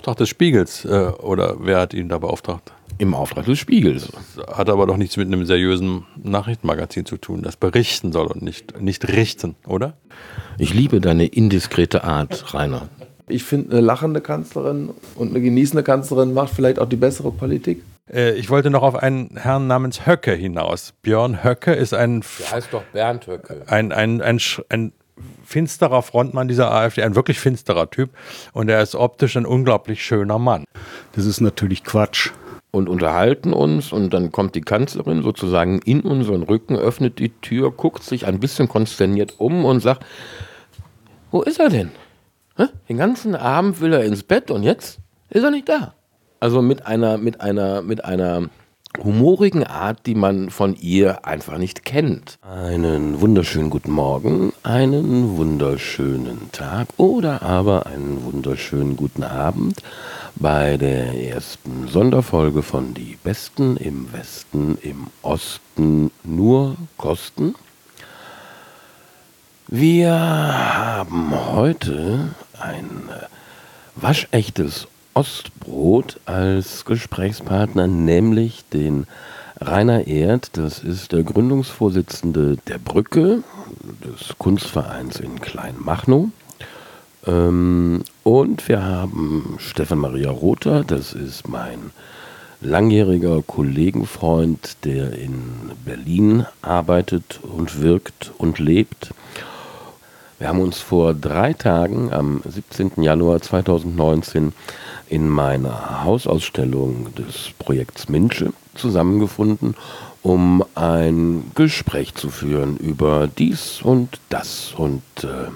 Auftrag des Spiegels äh, oder wer hat ihn da beauftragt? Im Auftrag des Spiegels. Das hat aber doch nichts mit einem seriösen Nachrichtenmagazin zu tun, das berichten soll und nicht, nicht richten, oder? Ich liebe deine indiskrete Art, Rainer. Ich finde, eine lachende Kanzlerin und eine genießende Kanzlerin macht vielleicht auch die bessere Politik. Äh, ich wollte noch auf einen Herrn namens Höcke hinaus. Björn Höcke ist ein. Der heißt doch Bernd Höcke. Ein, ein, ein, ein, finsterer Frontmann dieser AfD, ein wirklich finsterer Typ. Und er ist optisch ein unglaublich schöner Mann. Das ist natürlich Quatsch. Und unterhalten uns und dann kommt die Kanzlerin sozusagen in unseren Rücken, öffnet die Tür, guckt sich ein bisschen konsterniert um und sagt, wo ist er denn? Den ganzen Abend will er ins Bett und jetzt ist er nicht da. Also mit einer, mit einer, mit einer humorigen Art, die man von ihr einfach nicht kennt. Einen wunderschönen guten Morgen, einen wunderschönen Tag oder aber einen wunderschönen guten Abend bei der ersten Sonderfolge von Die Besten im Westen, im Osten nur Kosten. Wir haben heute ein waschechtes Ostbrot als Gesprächspartner, nämlich den Rainer Erd, das ist der Gründungsvorsitzende der Brücke, des Kunstvereins in Kleinmachnow. Ähm, und wir haben Stefan Maria Rother, das ist mein langjähriger Kollegenfreund, der in Berlin arbeitet und wirkt und lebt. Wir haben uns vor drei Tagen, am 17. Januar 2019, in meiner Hausausstellung des Projekts Minsche zusammengefunden, um ein Gespräch zu führen über dies und das. Und äh,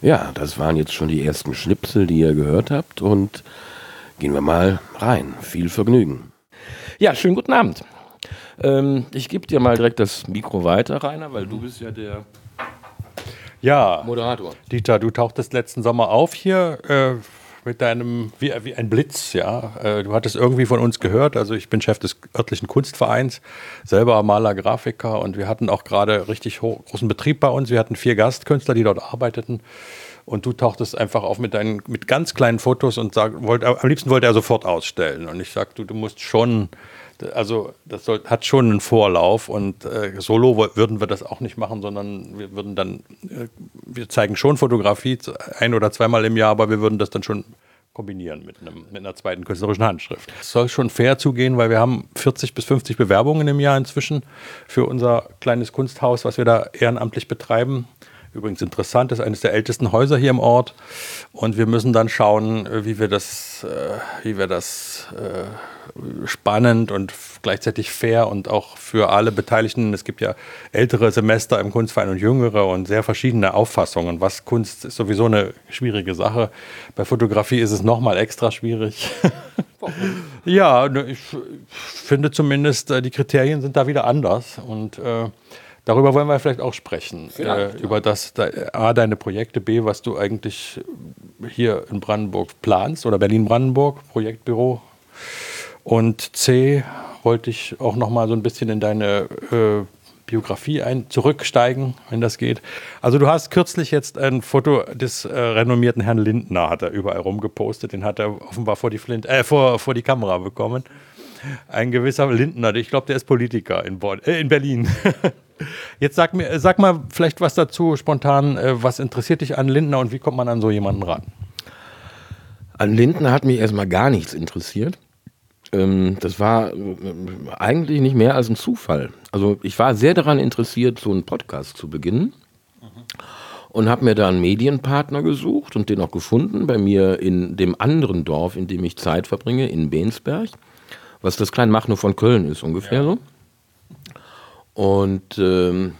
ja, das waren jetzt schon die ersten Schnipsel, die ihr gehört habt. Und gehen wir mal rein. Viel Vergnügen. Ja, schönen guten Abend. Ähm, ich gebe dir mal direkt das Mikro weiter, Rainer, weil du bist ja der ja, Moderator. Dieter, du tauchtest letzten Sommer auf hier äh, mit deinem, wie, wie, ein Blitz, ja. Äh, du hattest irgendwie von uns gehört. Also ich bin Chef des örtlichen Kunstvereins, selber Maler, Grafiker und wir hatten auch gerade richtig großen Betrieb bei uns. Wir hatten vier Gastkünstler, die dort arbeiteten. Und du tauchtest einfach auf mit deinen mit ganz kleinen Fotos und sag, wollt, am liebsten wollte er sofort ausstellen. Und ich sagte, du, du musst schon also das soll, hat schon einen Vorlauf und äh, solo würden wir das auch nicht machen, sondern wir würden dann, äh, wir zeigen schon Fotografie ein oder zweimal im Jahr, aber wir würden das dann schon kombinieren mit, einem, mit einer zweiten künstlerischen Handschrift. Es soll schon fair zugehen, weil wir haben 40 bis 50 Bewerbungen im Jahr inzwischen für unser kleines Kunsthaus, was wir da ehrenamtlich betreiben. Übrigens interessant, ist eines der ältesten Häuser hier im Ort. Und wir müssen dann schauen, äh, wie wir das, äh, wie wir das äh, spannend und gleichzeitig fair und auch für alle Beteiligten. Es gibt ja ältere Semester im Kunstverein und jüngere und sehr verschiedene Auffassungen. Was Kunst ist sowieso eine schwierige Sache. Bei Fotografie ist es nochmal extra schwierig. ja, ne, ich finde zumindest, die Kriterien sind da wieder anders. Und äh, Darüber wollen wir vielleicht auch sprechen. Vielleicht, äh, über das, da, A, deine Projekte, B, was du eigentlich hier in Brandenburg planst oder Berlin-Brandenburg, Projektbüro. Und C, wollte ich auch noch mal so ein bisschen in deine äh, Biografie ein, zurücksteigen, wenn das geht. Also du hast kürzlich jetzt ein Foto des äh, renommierten Herrn Lindner, hat er überall rumgepostet. Den hat er offenbar vor die, Flint, äh, vor, vor die Kamera bekommen. Ein gewisser Lindner, ich glaube, der ist Politiker in, Bonn, äh, in Berlin. Jetzt sag mir, sag mal vielleicht was dazu spontan. Äh, was interessiert dich an Lindner und wie kommt man an so jemanden ran? An Lindner hat mich erstmal gar nichts interessiert. Ähm, das war äh, eigentlich nicht mehr als ein Zufall. Also ich war sehr daran interessiert, so einen Podcast zu beginnen. Und habe mir da einen Medienpartner gesucht und den auch gefunden bei mir in dem anderen Dorf, in dem ich Zeit verbringe, in Bensberg, was das Kleinmachnow von Köln ist ungefähr ja. so. Und ähm,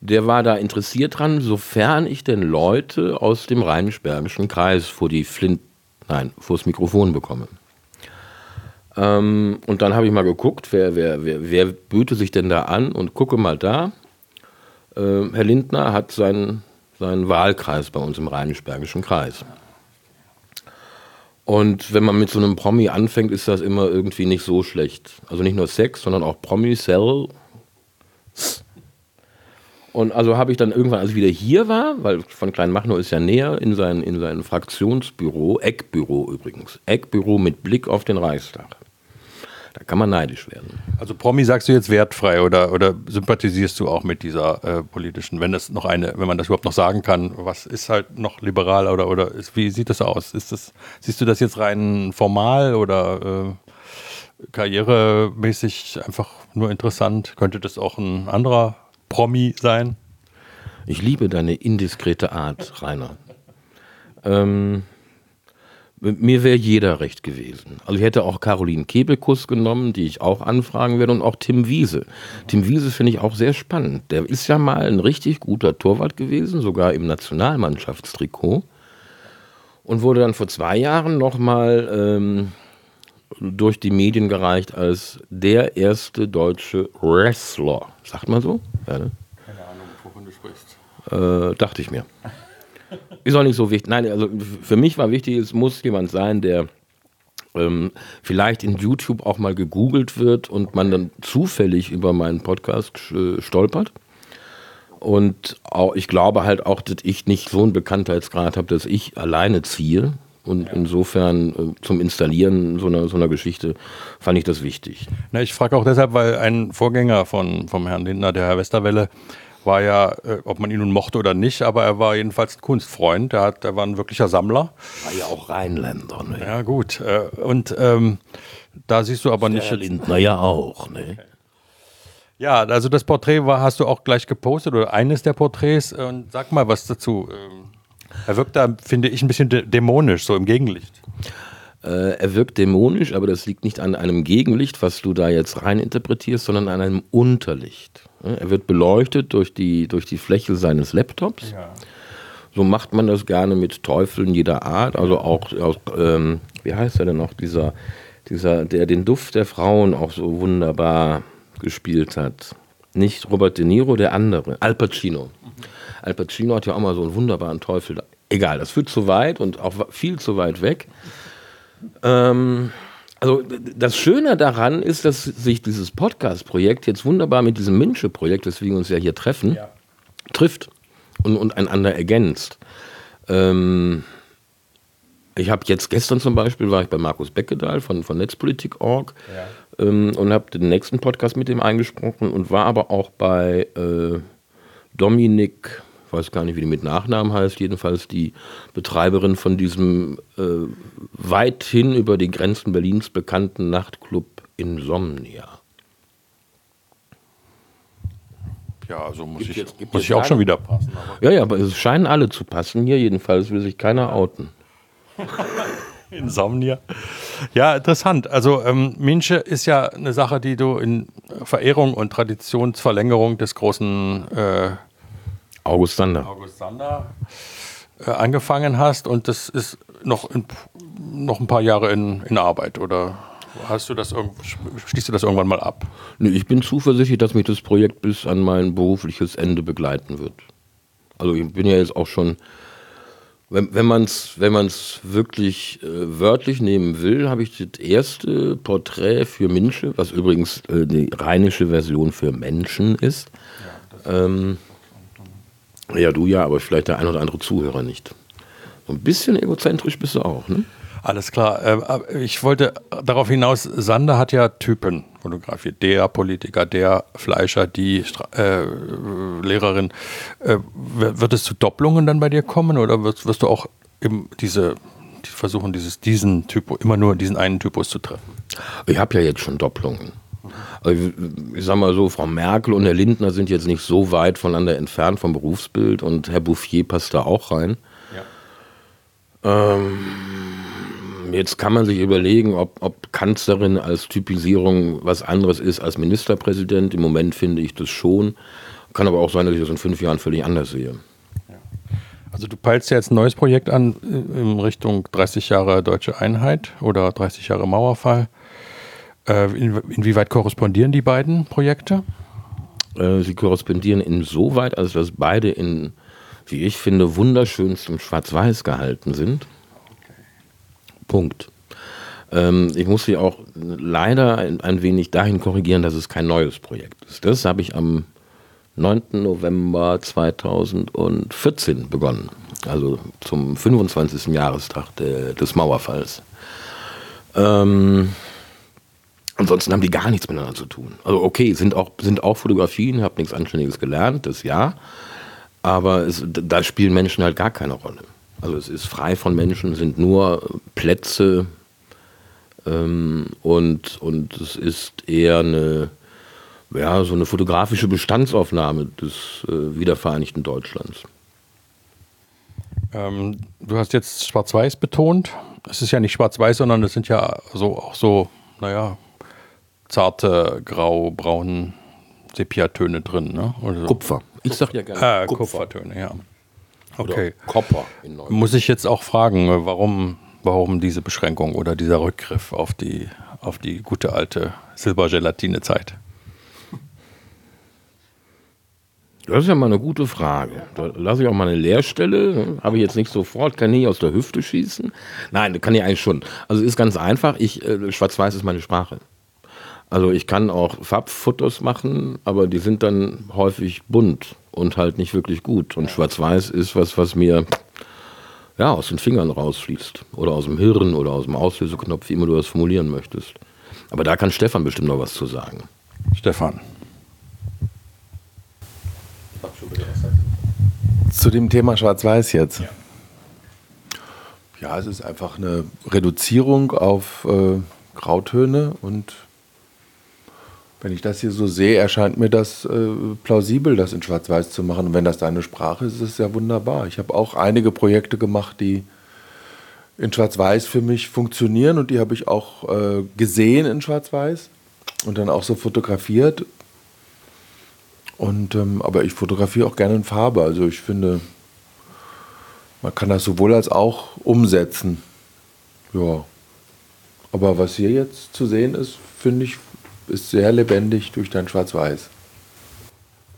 der war da interessiert dran, sofern ich denn Leute aus dem Rheinisch-Bergischen Kreis vor die Flint, nein, vor das Mikrofon bekomme. Ähm, und dann habe ich mal geguckt, wer, wer, wer, wer böte sich denn da an und gucke mal da. Äh, Herr Lindner hat seinen, seinen Wahlkreis bei uns im Rheinisch-Bergischen Kreis. Und wenn man mit so einem Promi anfängt, ist das immer irgendwie nicht so schlecht. Also nicht nur Sex, sondern auch Promi, Cell, Und also habe ich dann irgendwann, als ich wieder hier war, weil von Kleinmachnow ist ja näher, in sein, in sein Fraktionsbüro, Eckbüro übrigens, Eckbüro mit Blick auf den Reichstag. Da kann man neidisch werden. Also Promi sagst du jetzt wertfrei oder, oder sympathisierst du auch mit dieser äh, politischen, wenn das noch eine, wenn man das überhaupt noch sagen kann, was ist halt noch liberal oder, oder ist, wie sieht das aus? Ist das, siehst du das jetzt rein formal oder äh, karrieremäßig einfach nur interessant? Könnte das auch ein anderer Promi sein? Ich liebe deine indiskrete Art, Rainer. Ähm, mir wäre jeder recht gewesen. Also ich hätte auch Caroline Kebekus genommen, die ich auch anfragen werde, und auch Tim Wiese. Tim Wiese finde ich auch sehr spannend. Der ist ja mal ein richtig guter Torwart gewesen, sogar im Nationalmannschaftstrikot. Und wurde dann vor zwei Jahren nochmal ähm, durch die Medien gereicht als der erste deutsche Wrestler. Sagt man so? Ja, ne? Keine Ahnung, wovon du sprichst. Äh, dachte ich mir. Ist auch nicht so wichtig. Nein, also für mich war wichtig, es muss jemand sein, der ähm, vielleicht in YouTube auch mal gegoogelt wird und man dann zufällig über meinen Podcast äh, stolpert. Und auch, ich glaube halt auch, dass ich nicht so einen Bekanntheitsgrad habe, dass ich alleine ziehe. Und insofern äh, zum Installieren so einer, so einer Geschichte fand ich das wichtig. Na, ich frage auch deshalb, weil ein Vorgänger von, vom Herrn Lindner, der Herr Westerwelle, war ja, äh, ob man ihn nun mochte oder nicht, aber er war jedenfalls ein Kunstfreund. Er, hat, er war ein wirklicher Sammler. War ja auch Rheinländer. Ne? Ja, gut. Äh, und ähm, da siehst du aber nicht. Herr Lindner ja auch. Ne? Ja, also das Porträt war, hast du auch gleich gepostet oder eines der Porträts. Und sag mal was dazu. Ähm, er wirkt da, finde ich, ein bisschen dämonisch, so im Gegenlicht. Äh, er wirkt dämonisch, aber das liegt nicht an einem Gegenlicht, was du da jetzt rein interpretierst, sondern an einem Unterlicht. Er wird beleuchtet durch die, durch die Fläche seines Laptops. Ja. So macht man das gerne mit Teufeln jeder Art. Also auch, auch ähm, wie heißt er denn noch, dieser, dieser, der den Duft der Frauen auch so wunderbar gespielt hat. Nicht Robert De Niro, der andere, Al Pacino. Mhm. Al Pacino hat ja auch mal so einen wunderbaren Teufel. Egal, das führt zu weit und auch viel zu weit weg. Ähm, also das Schöne daran ist, dass sich dieses Podcast-Projekt jetzt wunderbar mit diesem Minsche-Projekt, weswegen wir uns ja hier treffen, ja. trifft und, und einander ergänzt. Ähm, ich habe jetzt gestern zum Beispiel war ich bei Markus Beckedahl von, von Netzpolitik.org ja. ähm, und habe den nächsten Podcast mit ihm eingesprochen und war aber auch bei äh, Dominik weiß gar nicht, wie die mit Nachnamen heißt, jedenfalls die Betreiberin von diesem äh, weithin über die Grenzen Berlins bekannten Nachtclub Insomnia. Ja, also muss gibt ich, jetzt, muss ich auch schon wieder passen. ja, ja, aber es scheinen alle zu passen. Hier jedenfalls will sich keiner outen. Insomnia. Ja, interessant. Also ähm, Minche ist ja eine Sache, die du in Verehrung und Traditionsverlängerung des großen äh, August Sander. August Sander äh, angefangen hast und das ist noch, in, noch ein paar Jahre in, in Arbeit oder hast du das schließt du das irgendwann mal ab? Nee, ich bin zuversichtlich, dass mich das Projekt bis an mein berufliches Ende begleiten wird. Also ich bin ja jetzt auch schon, wenn, wenn man es wenn man's wirklich äh, wörtlich nehmen will, habe ich das erste Porträt für Minsche, was übrigens äh, die rheinische Version für Menschen ist. Ja, ähm, ja, du ja, aber vielleicht der ein oder andere Zuhörer nicht. So ein bisschen egozentrisch bist du auch, ne? Alles klar. Äh, ich wollte darauf hinaus, Sander hat ja Typen fotografiert. Der Politiker, der Fleischer, die äh, Lehrerin. Äh, wird es zu Doppelungen dann bei dir kommen oder wirst, wirst du auch diese, versuchen, dieses, diesen Typo, immer nur diesen einen Typus zu treffen? Ich habe ja jetzt schon Doppelungen. Also, ich sag mal so, Frau Merkel und Herr Lindner sind jetzt nicht so weit voneinander entfernt vom Berufsbild und Herr Bouffier passt da auch rein. Ja. Ähm, jetzt kann man sich überlegen, ob, ob Kanzlerin als Typisierung was anderes ist als Ministerpräsident. Im Moment finde ich das schon. Kann aber auch sein, dass ich das in fünf Jahren völlig anders sehe. Also du peilst ja jetzt ein neues Projekt an in Richtung 30 Jahre deutsche Einheit oder 30 Jahre Mauerfall. Äh, inwieweit korrespondieren die beiden Projekte? Äh, sie korrespondieren insoweit, als dass beide in, wie ich finde, wunderschönstem Schwarz-Weiß gehalten sind. Punkt. Ähm, ich muss sie auch leider ein, ein, wenig dahin korrigieren, dass es kein neues Projekt ist. Das habe ich am 9. November 2014 begonnen. Also zum 25. Jahrestag de, des Mauerfalls. Ähm, ansonsten haben die gar nichts miteinander zu tun. Also okay, sind auch, sind auch Fotografien, habe nichts Anständiges gelernt, das ja. Aber es, da spielen Menschen halt gar keine Rolle. Also es ist frei von Menschen, sind nur Plätze ähm, und, und es ist eher eine, ja, so eine fotografische Bestandsaufnahme des äh, wiedervereinigten Deutschlands. Ähm, du hast jetzt Schwarz-Weiß betont. Es ist ja nicht Schwarz-Weiß, sondern es sind ja so, auch so, naja, zarte grau, braun Sepiatöne drin. Ne? So. Kupfer. Ich sag ja gerne äh, Kupfer. Kupfertöne, ja. Okay. Kopper. Muss ich jetzt auch fragen, warum, warum diese Beschränkung oder dieser Rückgriff auf die, auf die gute alte Silbergelatine-Zeit? Das ist ja mal eine gute Frage. Da lasse ich auch mal eine Leerstelle. Habe ich jetzt nicht sofort, kann ich aus der Hüfte schießen. Nein, kann ich eigentlich schon. Also ist ganz einfach. Ich, äh, Schwarz-Weiß ist meine Sprache. Also ich kann auch Farbfotos machen, aber die sind dann häufig bunt und halt nicht wirklich gut. Und Schwarz-Weiß ist was, was mir ja, aus den Fingern rausfließt. Oder aus dem Hirn oder aus dem Auslöseknopf, wie immer du das formulieren möchtest. Aber da kann Stefan bestimmt noch was zu sagen. Stefan. Zu dem Thema Schwarz-Weiß jetzt. Ja. ja. es ist einfach eine Reduzierung auf äh, Grautöne und wenn ich das hier so sehe, erscheint mir das äh, plausibel, das in Schwarz-Weiß zu machen. Und wenn das deine Sprache ist, ist es ja wunderbar. Ich habe auch einige Projekte gemacht, die in Schwarz-Weiß für mich funktionieren und die habe ich auch äh, gesehen in Schwarz-Weiß und dann auch so fotografiert. Und, ähm, aber ich fotografiere auch gerne in Farbe. Also ich finde, man kann das sowohl als auch umsetzen. Ja. Aber was hier jetzt zu sehen ist, finde ich ist sehr lebendig durch dein Schwarz-Weiß.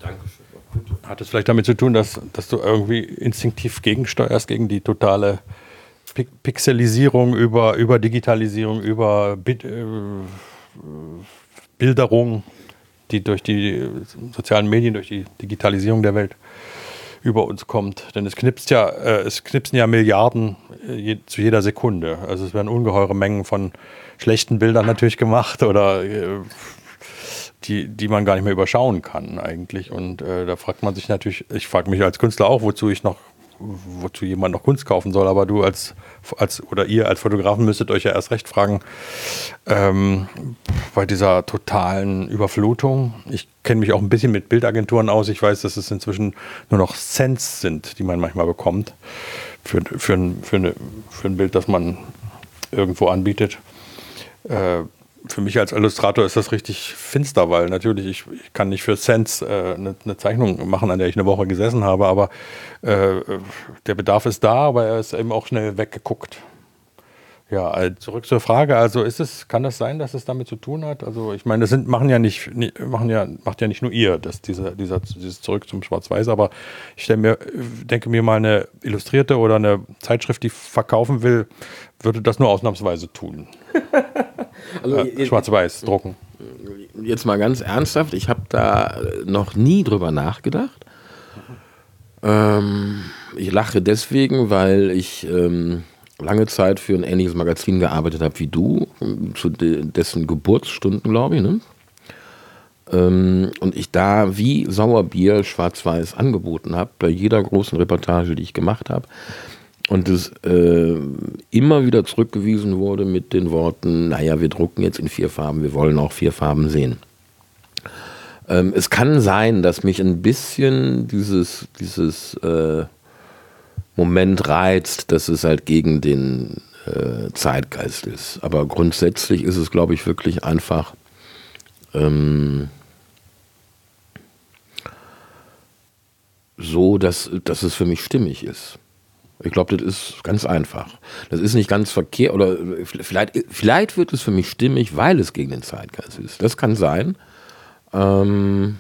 Dankeschön. Hat es vielleicht damit zu tun, dass, dass du irgendwie instinktiv gegensteuerst gegen die totale Pixelisierung, über, über Digitalisierung, über Bit, äh, Bilderung, die durch die sozialen Medien, durch die Digitalisierung der Welt über uns kommt. Denn es knipst ja, äh, es knipsen ja Milliarden äh, je, zu jeder Sekunde. Also es werden ungeheure Mengen von schlechten Bildern natürlich gemacht oder äh, die, die man gar nicht mehr überschauen kann eigentlich. Und äh, da fragt man sich natürlich, ich frage mich als Künstler auch, wozu ich noch, wozu jemand noch Kunst kaufen soll, aber du als, als oder ihr als Fotografen müsstet euch ja erst recht fragen, ähm, bei dieser totalen Überflutung. Ich kenne mich auch ein bisschen mit Bildagenturen aus. Ich weiß, dass es inzwischen nur noch Cents sind, die man manchmal bekommt für, für, ein, für, eine, für ein Bild, das man irgendwo anbietet. Äh, für mich als Illustrator ist das richtig finster, weil natürlich ich, ich kann nicht für Cents äh, eine, eine, Zeichnung machen, an der ich eine Woche gesessen habe, aber äh, der Bedarf ist da, aber er ist eben auch schnell weggeguckt. Ja, also zurück zur Frage. Also ist es, kann das sein, dass es damit zu tun hat? Also ich meine, das sind, machen ja nicht, machen ja, macht ja nicht nur ihr, das, dieser, dieser, dieses Zurück zum Schwarz-Weiß, aber ich stelle mir, denke mir mal, eine Illustrierte oder eine Zeitschrift, die verkaufen will, würde das nur ausnahmsweise tun. also, äh, Schwarz-Weiß drucken. Jetzt mal ganz ernsthaft, ich habe da noch nie drüber nachgedacht. Ähm, ich lache deswegen, weil ich ähm, lange Zeit für ein ähnliches Magazin gearbeitet habe wie du, zu de dessen Geburtsstunden, glaube ich. Ne? Ähm, und ich da wie Sauerbier schwarz-weiß angeboten habe, bei jeder großen Reportage, die ich gemacht habe. Und es äh, immer wieder zurückgewiesen wurde mit den Worten, naja, wir drucken jetzt in vier Farben, wir wollen auch vier Farben sehen. Ähm, es kann sein, dass mich ein bisschen dieses, dieses äh, Moment reizt, dass es halt gegen den äh, Zeitgeist ist. Aber grundsätzlich ist es, glaube ich, wirklich einfach ähm, so, dass, dass es für mich stimmig ist. Ich glaube, das ist ganz einfach. Das ist nicht ganz verkehrt oder vielleicht, vielleicht wird es für mich stimmig, weil es gegen den Zeitgeist ist. Das kann sein. Ähm,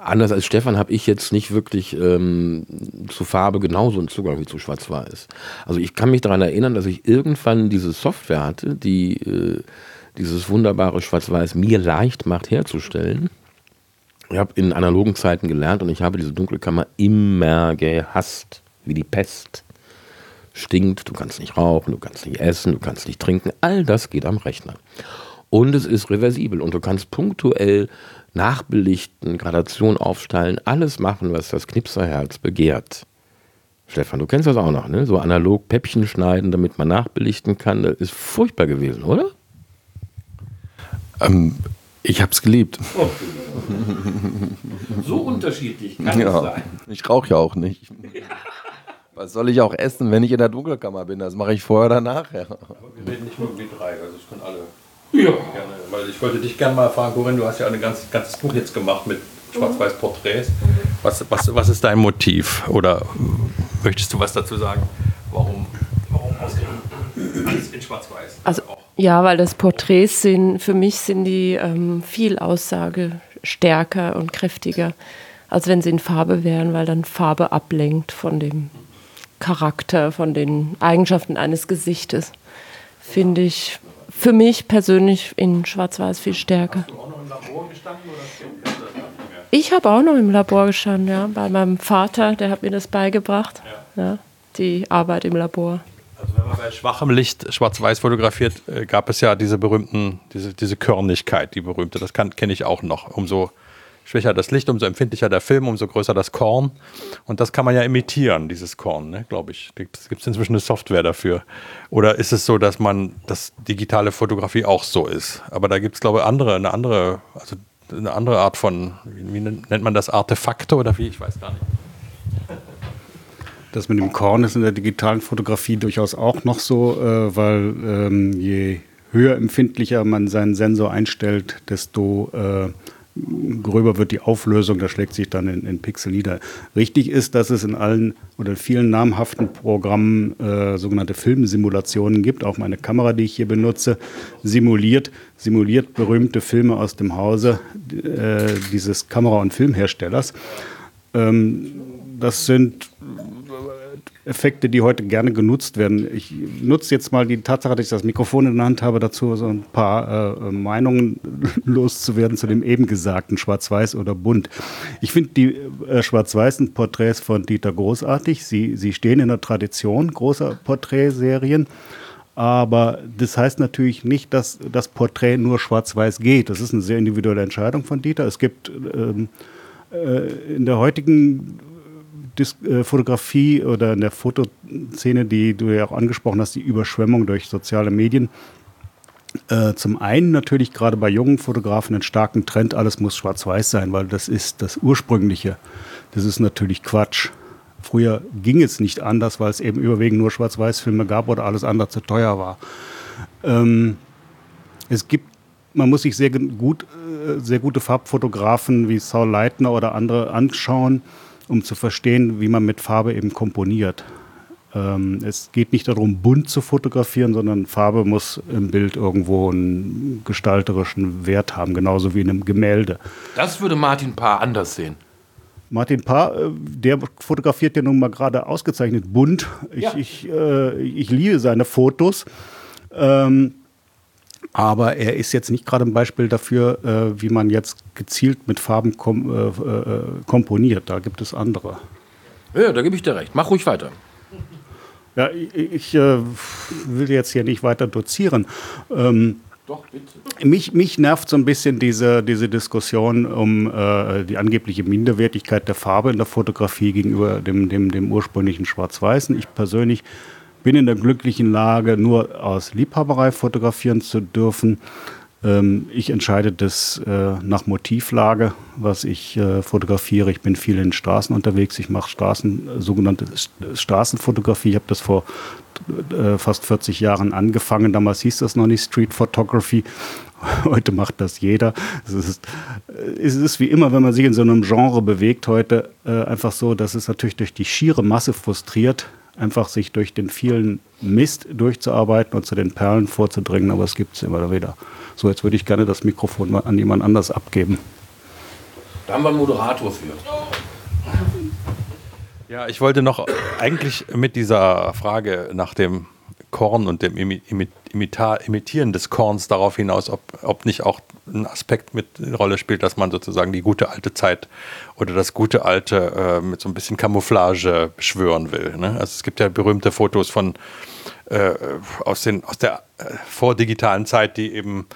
anders als Stefan habe ich jetzt nicht wirklich ähm, zu Farbe genauso einen Zugang wie zu Schwarz-Weiß. Also ich kann mich daran erinnern, dass ich irgendwann diese Software hatte, die äh, dieses wunderbare Schwarz-Weiß mir leicht macht herzustellen. Ich habe in analogen Zeiten gelernt und ich habe diese Dunkelkammer immer gehasst, wie die Pest. Stinkt, du kannst nicht rauchen, du kannst nicht essen, du kannst nicht trinken. All das geht am Rechner. Und es ist reversibel und du kannst punktuell nachbelichten, Gradation aufstellen, alles machen, was das Knipserherz begehrt. Stefan, du kennst das auch noch, ne? So analog Päppchen schneiden, damit man nachbelichten kann. Das ist furchtbar gewesen, oder? Ähm, ich habe es geliebt. Oh. so unterschiedlich kann ja. es sein. Ich rauche ja auch nicht. Was soll ich auch essen, wenn ich in der Dunkelkammer bin? Das mache ich vorher oder nachher. Aber wir reden nicht nur wie drei, also es können alle. Ja. Gerne, weil ich wollte dich gerne mal fragen, Corinne, du hast ja ein ganz, ganzes Buch jetzt gemacht mit Schwarz-Weiß-Porträts. Was, was, was ist dein Motiv? Oder möchtest du was dazu sagen? Warum, warum alles in Schwarz-Weiß? Also, ja, weil das Porträts sind, für mich sind die ähm, viel aussagestärker und kräftiger, als wenn sie in Farbe wären, weil dann Farbe ablenkt von dem Charakter, von den Eigenschaften eines Gesichtes. Finde ich für mich persönlich in Schwarz-Weiß viel stärker. Hast du auch noch im Labor gestanden oder ich habe auch noch im Labor gestanden, ja, bei meinem Vater, der hat mir das beigebracht, ja. ja die Arbeit im Labor. Also wenn man bei schwachem Licht schwarz-weiß fotografiert, äh, gab es ja diese berühmten, diese, diese Körnigkeit, die berühmte, das kenne ich auch noch. Umso schwächer das Licht, umso empfindlicher der Film, umso größer das Korn. Und das kann man ja imitieren, dieses Korn, ne, glaube ich. Es gibt inzwischen eine Software dafür. Oder ist es so, dass man, dass digitale Fotografie auch so ist? Aber da gibt es, glaube ich, andere, eine andere, also eine andere Art von, wie nennt man das, Artefakte oder wie? Ich weiß gar nicht. Das mit dem Korn ist in der digitalen Fotografie durchaus auch noch so, äh, weil ähm, je höher empfindlicher man seinen Sensor einstellt, desto äh, gröber wird die Auflösung, das schlägt sich dann in, in, Pixel nieder. Richtig ist, dass es in allen oder vielen namhaften Programmen äh, sogenannte Filmsimulationen gibt. Auch meine Kamera, die ich hier benutze, simuliert, simuliert berühmte Filme aus dem Hause äh, dieses Kamera- und Filmherstellers. Ähm, das sind Effekte, die heute gerne genutzt werden. Ich nutze jetzt mal die Tatsache, dass ich das Mikrofon in der Hand habe, dazu so ein paar äh, Meinungen loszuwerden zu dem eben gesagten Schwarz-Weiß oder Bunt. Ich finde die äh, schwarz-weißen Porträts von Dieter großartig. Sie, sie stehen in der Tradition großer Porträtserien. Aber das heißt natürlich nicht, dass das Porträt nur schwarz-weiß geht. Das ist eine sehr individuelle Entscheidung von Dieter. Es gibt ähm, äh, in der heutigen Fotografie oder in der Fotoszene, die du ja auch angesprochen hast, die Überschwemmung durch soziale Medien. Äh, zum einen natürlich gerade bei jungen Fotografen einen starken Trend, alles muss schwarz-weiß sein, weil das ist das Ursprüngliche. Das ist natürlich Quatsch. Früher ging es nicht anders, weil es eben überwiegend nur Schwarz-Weiß-Filme gab oder alles andere zu teuer war. Ähm, es gibt, man muss sich sehr gut, äh, sehr gute Farbfotografen wie Saul Leitner oder andere anschauen um zu verstehen, wie man mit Farbe eben komponiert. Ähm, es geht nicht darum, bunt zu fotografieren, sondern Farbe muss im Bild irgendwo einen gestalterischen Wert haben, genauso wie in einem Gemälde. Das würde Martin Paar anders sehen. Martin Paar, äh, der fotografiert ja nun mal gerade ausgezeichnet bunt. Ich, ja. ich, äh, ich liebe seine Fotos. Ähm, aber er ist jetzt nicht gerade ein Beispiel dafür, äh, wie man jetzt gezielt mit Farben kom äh, äh, komponiert. Da gibt es andere. Ja, da gebe ich dir recht. Mach ruhig weiter. Ja, ich, ich will jetzt hier nicht weiter dozieren. Ähm, Doch, bitte. Mich, mich nervt so ein bisschen diese, diese Diskussion um äh, die angebliche Minderwertigkeit der Farbe in der Fotografie gegenüber dem, dem, dem ursprünglichen Schwarz-Weißen. Ich persönlich bin in der glücklichen Lage, nur aus Liebhaberei fotografieren zu dürfen. Ähm, ich entscheide das äh, nach Motivlage, was ich äh, fotografiere. Ich bin viel in Straßen unterwegs. Ich mache Straßen, sogenannte Straßenfotografie. Ich habe das vor äh, fast 40 Jahren angefangen. Damals hieß das noch nicht Street Photography. Heute macht das jeder. Es ist, es ist wie immer, wenn man sich in so einem Genre bewegt, heute einfach so, dass es natürlich durch die schiere Masse frustriert einfach sich durch den vielen Mist durchzuarbeiten und zu den Perlen vorzudringen, aber es gibt es immer wieder. So, jetzt würde ich gerne das Mikrofon mal an jemand anders abgeben. Da haben wir einen Moderator für. Ja, ich wollte noch eigentlich mit dieser Frage nach dem Korn und dem Imitieren des Korns darauf hinaus, ob, ob nicht auch ein Aspekt mit Rolle spielt, dass man sozusagen die gute alte Zeit oder das gute alte äh, mit so ein bisschen Camouflage beschwören will. Ne? Also es gibt ja berühmte Fotos von äh, aus, den, aus der äh, vordigitalen Zeit, die eben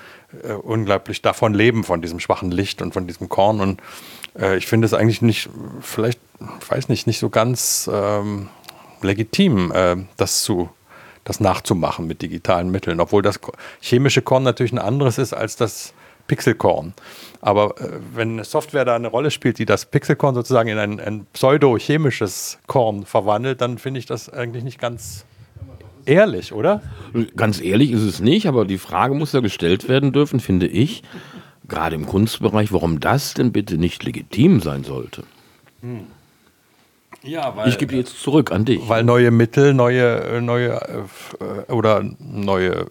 äh, unglaublich davon leben, von diesem schwachen Licht und von diesem Korn. Und äh, ich finde es eigentlich nicht, vielleicht, weiß nicht, nicht so ganz ähm, legitim, äh, das zu das nachzumachen mit digitalen Mitteln, obwohl das chemische Korn natürlich ein anderes ist als das Pixelkorn. Aber äh, wenn eine Software da eine Rolle spielt, die das Pixelkorn sozusagen in ein, ein pseudo-chemisches Korn verwandelt, dann finde ich das eigentlich nicht ganz ehrlich, oder? Ganz ehrlich ist es nicht, aber die Frage muss ja gestellt werden dürfen, finde ich, gerade im Kunstbereich, warum das denn bitte nicht legitim sein sollte. Hm. Ja, weil, ich gebe jetzt zurück an dich. Weil neue Mittel, neue, äh, neue äh, oder neue äh,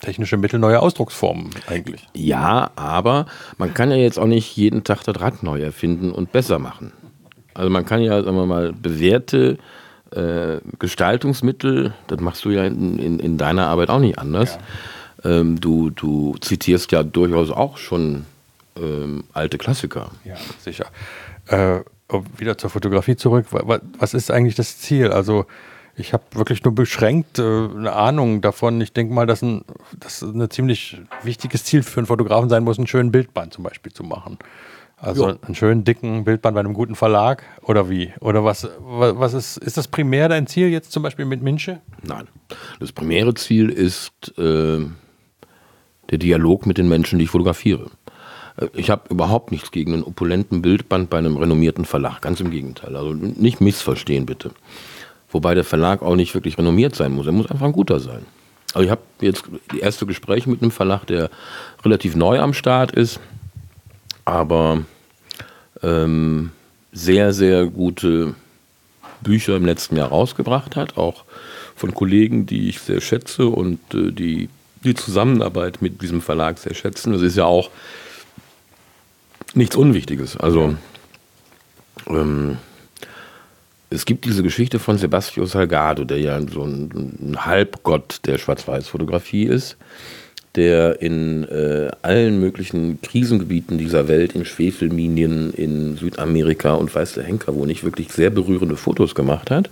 technische Mittel, neue Ausdrucksformen eigentlich. Ja, aber man kann ja jetzt auch nicht jeden Tag das Rad neu erfinden und besser machen. Also man kann ja, sagen wir mal, bewährte äh, Gestaltungsmittel, das machst du ja in, in, in, deiner Arbeit auch nicht anders. Ja. Ähm, du, du zitierst ja durchaus auch schon ähm, alte Klassiker. Ja, sicher. Äh, wieder zur Fotografie zurück. Was ist eigentlich das Ziel? Also ich habe wirklich nur beschränkt äh, eine Ahnung davon. Ich denke mal, dass ein, das ein ziemlich wichtiges Ziel für einen Fotografen sein muss, einen schönen Bildband zum Beispiel zu machen. Also jo. einen schönen dicken Bildband bei einem guten Verlag oder wie? Oder was, was ist, ist das primär dein Ziel jetzt zum Beispiel mit Minsche? Nein. Das primäre Ziel ist äh, der Dialog mit den Menschen, die ich fotografiere. Ich habe überhaupt nichts gegen einen opulenten Bildband bei einem renommierten Verlag. Ganz im Gegenteil. Also nicht missverstehen, bitte. Wobei der Verlag auch nicht wirklich renommiert sein muss. Er muss einfach ein guter sein. Also ich habe jetzt die erste Gespräche mit einem Verlag, der relativ neu am Start ist, aber ähm, sehr, sehr gute Bücher im letzten Jahr rausgebracht hat, auch von Kollegen, die ich sehr schätze und äh, die die Zusammenarbeit mit diesem Verlag sehr schätzen. Das ist ja auch nichts Unwichtiges. Also ähm, es gibt diese Geschichte von Sebastião Salgado, der ja so ein, ein Halbgott der Schwarz-Weiß-Fotografie ist, der in äh, allen möglichen Krisengebieten dieser Welt, in Schwefelminien, in Südamerika und weiß der Henker wo nicht, wirklich sehr berührende Fotos gemacht hat.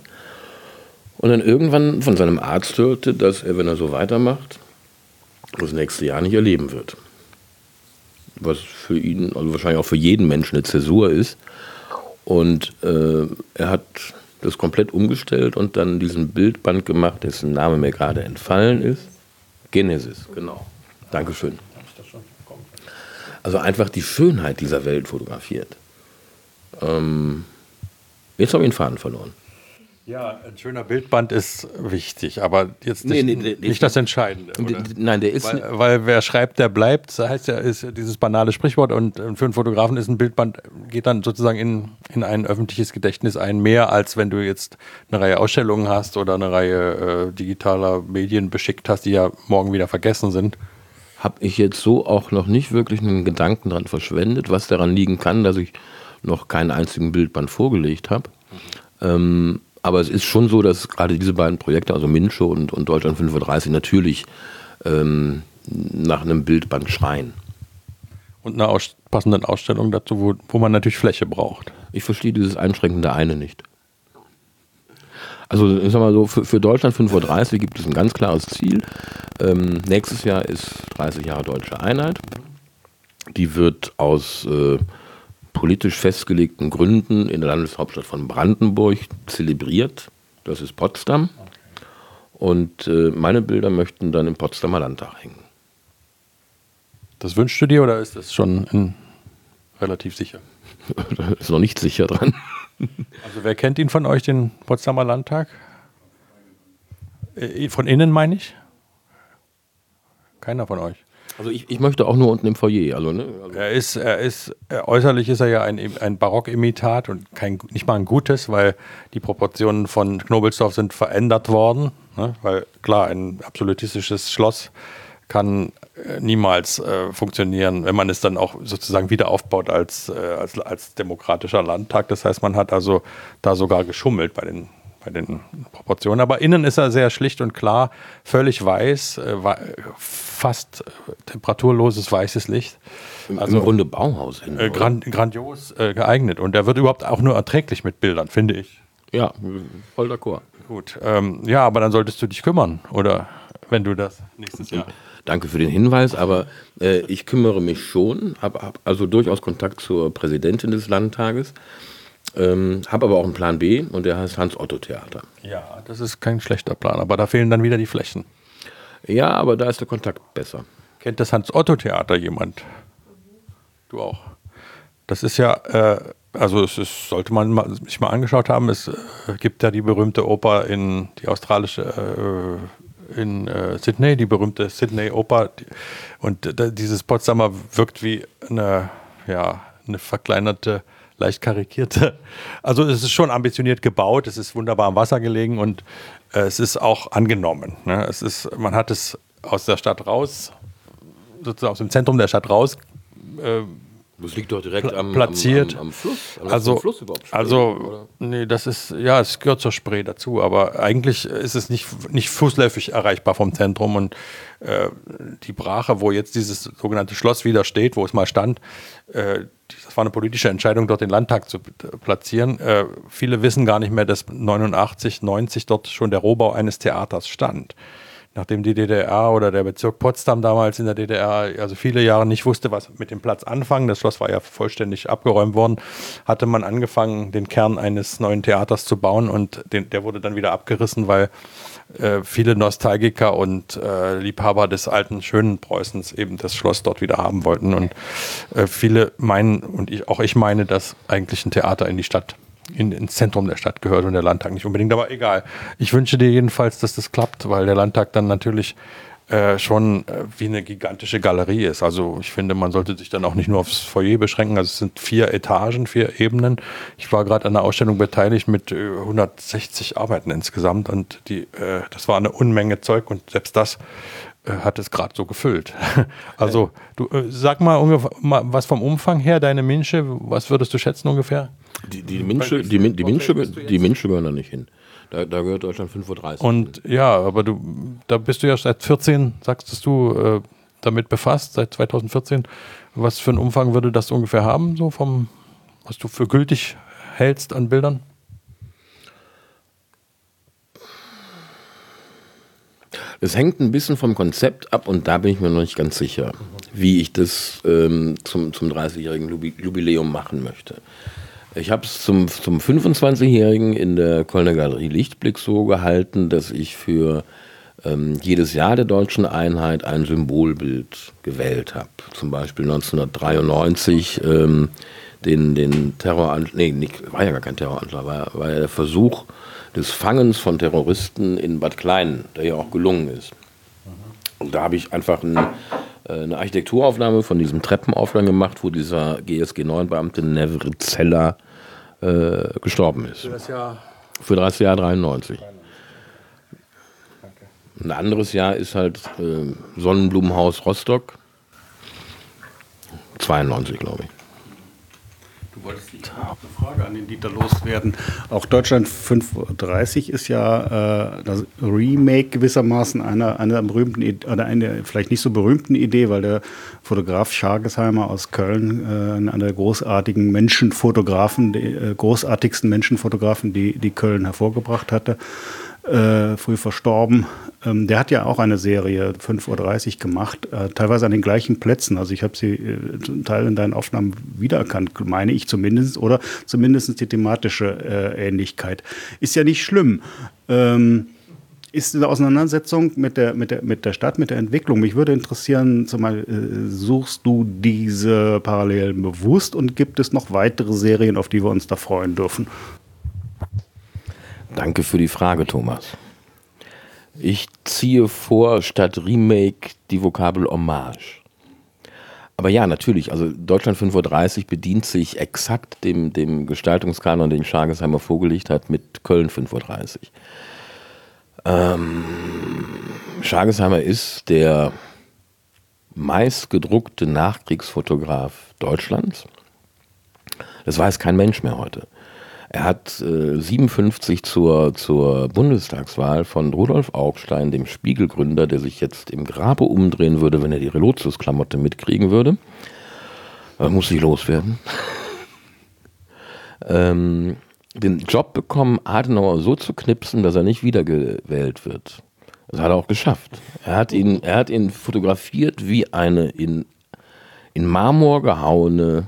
Und dann irgendwann von seinem Arzt hörte, dass er, wenn er so weitermacht, das nächste Jahr nicht erleben wird was für ihn, also wahrscheinlich auch für jeden Menschen eine Zäsur ist. Und äh, er hat das komplett umgestellt und dann diesen Bildband gemacht, dessen Name mir gerade entfallen ist. Genesis, genau. Dankeschön. Also einfach die Schönheit dieser Welt fotografiert. Ähm, jetzt habe ich den Faden verloren. Ja, ein schöner Bildband ist wichtig, aber jetzt nicht, nee, nee, nicht das Entscheidende. Oder? Nein, der ist. Weil, weil, wer schreibt, der bleibt, das heißt ja, ist dieses banale Sprichwort und für einen Fotografen ist ein Bildband, geht dann sozusagen in, in ein öffentliches Gedächtnis ein, mehr als wenn du jetzt eine Reihe Ausstellungen hast oder eine Reihe äh, digitaler Medien beschickt hast, die ja morgen wieder vergessen sind. Habe ich jetzt so auch noch nicht wirklich einen Gedanken dran verschwendet, was daran liegen kann, dass ich noch keinen einzigen Bildband vorgelegt habe. Mhm. Ähm, aber es ist schon so, dass gerade diese beiden Projekte, also Mincho und, und Deutschland 35, natürlich ähm, nach einem Bildband schreien. Und einer aus passenden Ausstellung dazu, wo, wo man natürlich Fläche braucht. Ich verstehe dieses einschränkende eine nicht. Also ich sag mal so, für, für Deutschland 5.30 Uhr gibt es ein ganz klares Ziel. Ähm, nächstes Jahr ist 30 Jahre deutsche Einheit. Die wird aus äh, politisch festgelegten Gründen in der Landeshauptstadt von Brandenburg zelebriert. Das ist Potsdam. Und äh, meine Bilder möchten dann im Potsdamer Landtag hängen. Das wünschst du dir oder ist das schon in, relativ sicher? da ist noch nicht sicher dran. also wer kennt ihn von euch, den Potsdamer Landtag? Äh, von innen meine ich? Keiner von euch. Also ich, ich möchte auch nur unten im Foyer. Also, ne? also er ist, er ist, äußerlich ist er ja ein, ein Barockimitat und kein, nicht mal ein gutes, weil die Proportionen von Knobelsdorf sind verändert worden. Ne? Weil klar, ein absolutistisches Schloss kann äh, niemals äh, funktionieren, wenn man es dann auch sozusagen wieder aufbaut als, äh, als, als demokratischer Landtag. Das heißt, man hat also da sogar geschummelt bei den bei den Proportionen. Aber innen ist er sehr schlicht und klar, völlig weiß, äh, fast temperaturloses weißes Licht. Also Im Grunde Bauhaus. Hin, äh, grand, grandios äh, geeignet. Und der wird überhaupt auch nur erträglich mit Bildern, finde ich. Ja, voll d'accord. Gut, ähm, ja, aber dann solltest du dich kümmern, oder wenn du das nächstes Jahr. Danke für den Hinweis, aber äh, ich kümmere mich schon, habe hab also durchaus Kontakt zur Präsidentin des Landtages, ähm, habe aber auch einen Plan B und der heißt Hans-Otto-Theater. Ja, das ist kein schlechter Plan, aber da fehlen dann wieder die Flächen. Ja, aber da ist der Kontakt besser. Kennt das Hans-Otto-Theater jemand? Du auch. Das ist ja, äh, also es ist, sollte man mal, sich mal angeschaut haben, es äh, gibt ja die berühmte Oper in die australische äh, in äh, Sydney, die berühmte Sydney Oper. Und dieses Potsdamer wirkt wie eine, ja, eine verkleinerte, leicht karikierte. Also es ist schon ambitioniert gebaut, es ist wunderbar am Wasser gelegen und äh, es ist auch angenommen. Ne? Es ist, man hat es aus der Stadt raus, sozusagen aus dem Zentrum der Stadt raus äh, das liegt doch direkt am, platziert. Am, am, am Fluss. Am also, Fluss überhaupt Spree, also oder? nee, das ist, ja, es gehört zur Spree dazu, aber eigentlich ist es nicht, nicht fußläufig erreichbar vom Zentrum und äh, die Brache, wo jetzt dieses sogenannte Schloss wieder steht, wo es mal stand, äh, das war eine politische Entscheidung, dort den Landtag zu platzieren. Äh, viele wissen gar nicht mehr, dass 89, 90 dort schon der Rohbau eines Theaters stand nachdem die DDR oder der Bezirk Potsdam damals in der DDR also viele Jahre nicht wusste, was mit dem Platz anfangen, das Schloss war ja vollständig abgeräumt worden, hatte man angefangen, den Kern eines neuen Theaters zu bauen und den, der wurde dann wieder abgerissen, weil äh, viele Nostalgiker und äh, Liebhaber des alten schönen Preußens eben das Schloss dort wieder haben wollten. Und äh, viele meinen und ich, auch ich meine, dass eigentlich ein Theater in die Stadt in, ins Zentrum der Stadt gehört und der Landtag nicht unbedingt, aber egal. Ich wünsche dir jedenfalls, dass das klappt, weil der Landtag dann natürlich äh, schon äh, wie eine gigantische Galerie ist. Also ich finde, man sollte sich dann auch nicht nur aufs Foyer beschränken. Also es sind vier Etagen, vier Ebenen. Ich war gerade an der Ausstellung beteiligt mit äh, 160 Arbeiten insgesamt und die, äh, das war eine Unmenge Zeug und selbst das äh, hat es gerade so gefüllt. also du äh, sag mal ungefähr mal was vom Umfang her, deine Minsche, was würdest du schätzen ungefähr? Die, die, Minsche, die, die, Minsche, die Minsche gehören da nicht hin. Da, da gehört Deutschland 5.30 Uhr. Und ja, aber du, da bist du ja seit 14, sagst du, äh, damit befasst, seit 2014. Was für einen Umfang würde das ungefähr haben, so vom, was du für gültig hältst an Bildern? Es hängt ein bisschen vom Konzept ab und da bin ich mir noch nicht ganz sicher, wie ich das ähm, zum, zum 30-jährigen Jubiläum machen möchte. Ich habe es zum, zum 25-Jährigen in der Kölner Galerie Lichtblick so gehalten, dass ich für ähm, jedes Jahr der deutschen Einheit ein Symbolbild gewählt habe. Zum Beispiel 1993 ähm, den, den Terroranschlag, nee, nicht, war ja gar kein Terroranschlag, war, war ja der Versuch des Fangens von Terroristen in Bad Klein, der ja auch gelungen ist. Und da habe ich einfach ein, äh, eine Architekturaufnahme von diesem Treppenaufgang gemacht, wo dieser GSG 9-Beamte Nevre Zeller äh, gestorben ist. Für das Jahr? Für das Jahr 93. Ein anderes Jahr ist halt äh, Sonnenblumenhaus Rostock. 92, glaube ich. Du wolltest die Frage an den Dieter loswerden. Auch Deutschland 35 ist ja äh, das Remake gewissermaßen einer, einer berühmten oder einer vielleicht nicht so berühmten Idee, weil der Fotograf Schargesheimer aus Köln, äh, einer der großartigen Menschenfotografen, die äh, großartigsten Menschenfotografen, die, die Köln hervorgebracht hatte, äh, früh verstorben. Ähm, der hat ja auch eine Serie 5.30 Uhr gemacht, äh, teilweise an den gleichen Plätzen. Also ich habe sie äh, zum Teil in deinen Aufnahmen wiedererkannt, meine ich zumindest, oder zumindest die thematische äh, Ähnlichkeit. Ist ja nicht schlimm. Ähm, ist eine Auseinandersetzung mit der, mit, der, mit der Stadt, mit der Entwicklung. Mich würde interessieren, zumal äh, suchst du diese Parallelen bewusst und gibt es noch weitere Serien, auf die wir uns da freuen dürfen? Danke für die Frage, Thomas. Ich ziehe vor, statt Remake die Vokabel Hommage. Aber ja, natürlich, also Deutschland 5.30 Uhr bedient sich exakt dem, dem Gestaltungskanon, den Schargesheimer vorgelegt hat, mit Köln 5.30 Uhr. Ähm, Schargesheimer ist der meistgedruckte Nachkriegsfotograf Deutschlands. Das weiß kein Mensch mehr heute. Er hat äh, 57 zur, zur Bundestagswahl von Rudolf Augstein, dem Spiegelgründer, der sich jetzt im Grabe umdrehen würde, wenn er die Relotius-Klamotte mitkriegen würde. Aber muss sie loswerden. ähm, den Job bekommen, Adenauer so zu knipsen, dass er nicht wiedergewählt wird. Das hat er auch geschafft. Er hat ihn, er hat ihn fotografiert wie eine in, in Marmor gehauene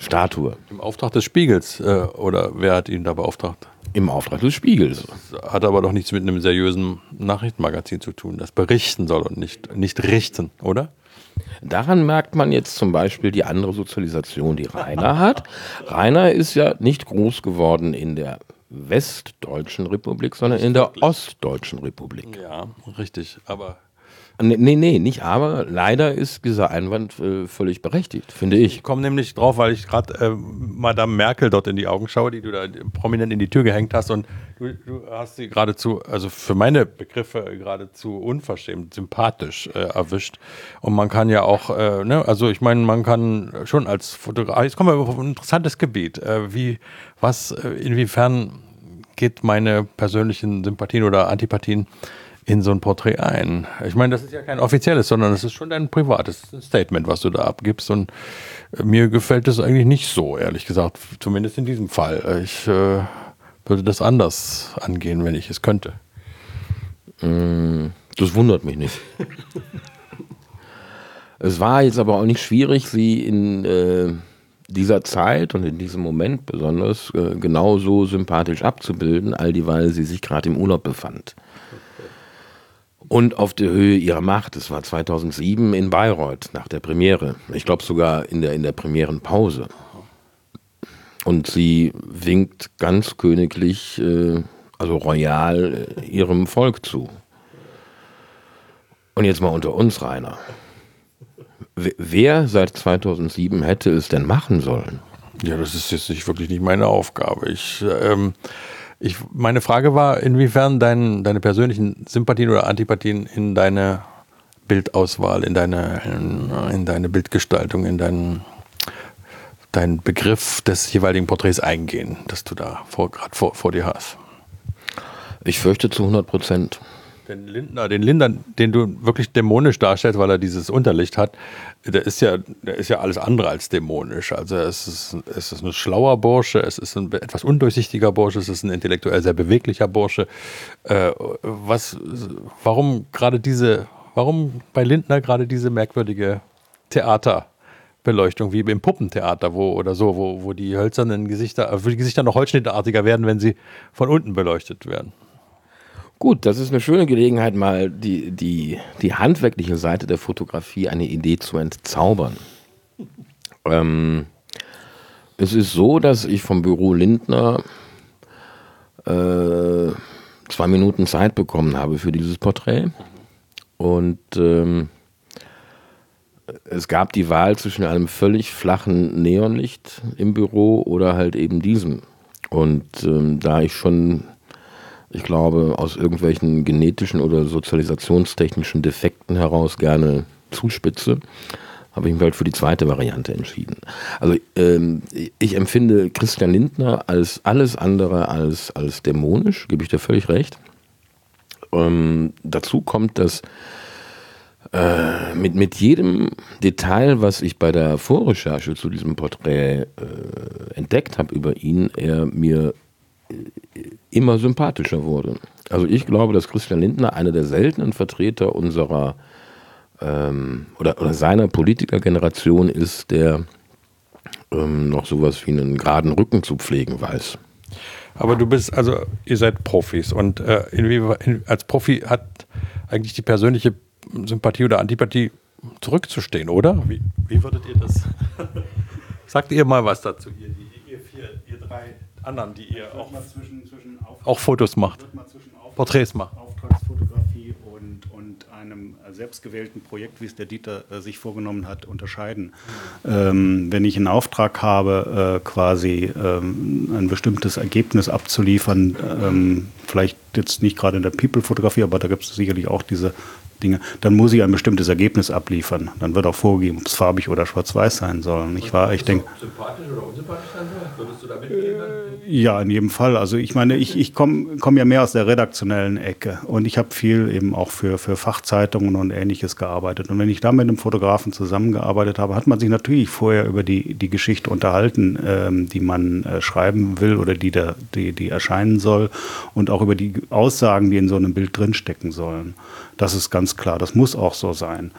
Statue. Im Auftrag des Spiegels äh, oder wer hat ihn da beauftragt? Im Auftrag des Spiegels. Das hat aber doch nichts mit einem seriösen Nachrichtenmagazin zu tun, das berichten soll und nicht, nicht richten, oder? Daran merkt man jetzt zum Beispiel die andere Sozialisation, die Rainer hat. Rainer ist ja nicht groß geworden in der Westdeutschen Republik, sondern in der Ostdeutschen Republik. Ja, richtig. Aber Nee, nee, nicht aber. Leider ist dieser Einwand äh, völlig berechtigt, finde ich. Ich komme nämlich drauf, weil ich gerade äh, Madame Merkel dort in die Augen schaue, die du da prominent in die Tür gehängt hast. Und du, du hast sie geradezu, also für meine Begriffe geradezu unverschämt, sympathisch äh, erwischt. Und man kann ja auch, äh, ne, also ich meine, man kann schon als Fotograf, jetzt kommen wir auf ein interessantes Gebiet. Äh, wie, was, äh, inwiefern geht meine persönlichen Sympathien oder Antipathien in so ein Porträt ein. Ich meine, das ist ja kein offizielles, sondern das ist schon dein privates Statement, was du da abgibst. Und äh, mir gefällt das eigentlich nicht so, ehrlich gesagt. Zumindest in diesem Fall. Ich äh, würde das anders angehen, wenn ich es könnte. Mm, das wundert mich nicht. es war jetzt aber auch nicht schwierig, sie in äh, dieser Zeit und in diesem Moment besonders äh, genauso sympathisch abzubilden, all dieweil sie sich gerade im Urlaub befand und auf der Höhe ihrer Macht. Es war 2007 in Bayreuth nach der Premiere. Ich glaube sogar in der, in der Premierenpause. Und sie winkt ganz königlich, äh, also royal, äh, ihrem Volk zu. Und jetzt mal unter uns, Rainer. Wer seit 2007 hätte es denn machen sollen? Ja, das ist jetzt nicht wirklich nicht meine Aufgabe. Ich ähm, ich, meine Frage war, inwiefern dein, deine persönlichen Sympathien oder Antipathien in deine Bildauswahl, in deine, in, in deine Bildgestaltung, in deinen, deinen Begriff des jeweiligen Porträts eingehen, das du da gerade vor, vor dir hast. Ich fürchte zu 100 Prozent. Den Lindner, den Lindner, den du wirklich dämonisch darstellst, weil er dieses Unterlicht hat, der ist ja, der ist ja alles andere als dämonisch. Also es ist, es ist ein schlauer Bursche, es ist ein etwas undurchsichtiger Bursche, es ist ein intellektuell sehr beweglicher Bursche. Äh, was, warum gerade diese, warum bei Lindner gerade diese merkwürdige Theaterbeleuchtung, wie im Puppentheater wo, oder so, wo, wo die hölzernen Gesichter, wo die Gesichter noch holzschnittartiger werden, wenn sie von unten beleuchtet werden? Gut, das ist eine schöne Gelegenheit, mal die, die, die handwerkliche Seite der Fotografie, eine Idee zu entzaubern. Ähm, es ist so, dass ich vom Büro Lindner äh, zwei Minuten Zeit bekommen habe für dieses Porträt. Und ähm, es gab die Wahl zwischen einem völlig flachen Neonlicht im Büro oder halt eben diesem. Und ähm, da ich schon ich glaube, aus irgendwelchen genetischen oder sozialisationstechnischen Defekten heraus gerne zuspitze, habe ich mich halt für die zweite Variante entschieden. Also ähm, ich empfinde Christian Lindner als alles andere als, als dämonisch, gebe ich dir völlig recht. Ähm, dazu kommt, dass äh, mit, mit jedem Detail, was ich bei der Vorrecherche zu diesem Porträt äh, entdeckt habe über ihn, er mir immer sympathischer wurde. Also ich glaube, dass Christian Lindner einer der seltenen Vertreter unserer ähm, oder, oder seiner Politikergeneration ist, der ähm, noch sowas wie einen geraden Rücken zu pflegen weiß. Aber du bist, also ihr seid Profis und äh, in, als Profi hat eigentlich die persönliche Sympathie oder Antipathie zurückzustehen, oder? Wie, wie würdet ihr das? Sagt ihr mal was dazu, ihr, ihr vier, ihr drei anderen, die ihr auch, zwischen, zwischen auch Fotos macht, Porträts macht. Auftragsfotografie und, und einem selbstgewählten Projekt, wie es der Dieter äh, sich vorgenommen hat, unterscheiden. Ähm, wenn ich einen Auftrag habe, äh, quasi ähm, ein bestimmtes Ergebnis abzuliefern, ähm, vielleicht jetzt nicht gerade in der People-Fotografie, aber da gibt es sicherlich auch diese Dinge, dann muss ich ein bestimmtes Ergebnis abliefern. Dann wird auch vorgegeben, ob es farbig oder schwarz-weiß sein soll. Nicht wahr? Ich denke. Sympathisch oder unsympathisch sein soll? Würdest du da mitgehen? Ja, in jedem Fall. Also ich meine, ich, ich komme komm ja mehr aus der redaktionellen Ecke und ich habe viel eben auch für, für Fachzeitungen und ähnliches gearbeitet. Und wenn ich da mit einem Fotografen zusammengearbeitet habe, hat man sich natürlich vorher über die, die Geschichte unterhalten, ähm, die man äh, schreiben will oder die, da, die, die erscheinen soll und auch über die Aussagen, die in so einem Bild drinstecken sollen. Das ist ganz klar, das muss auch so sein.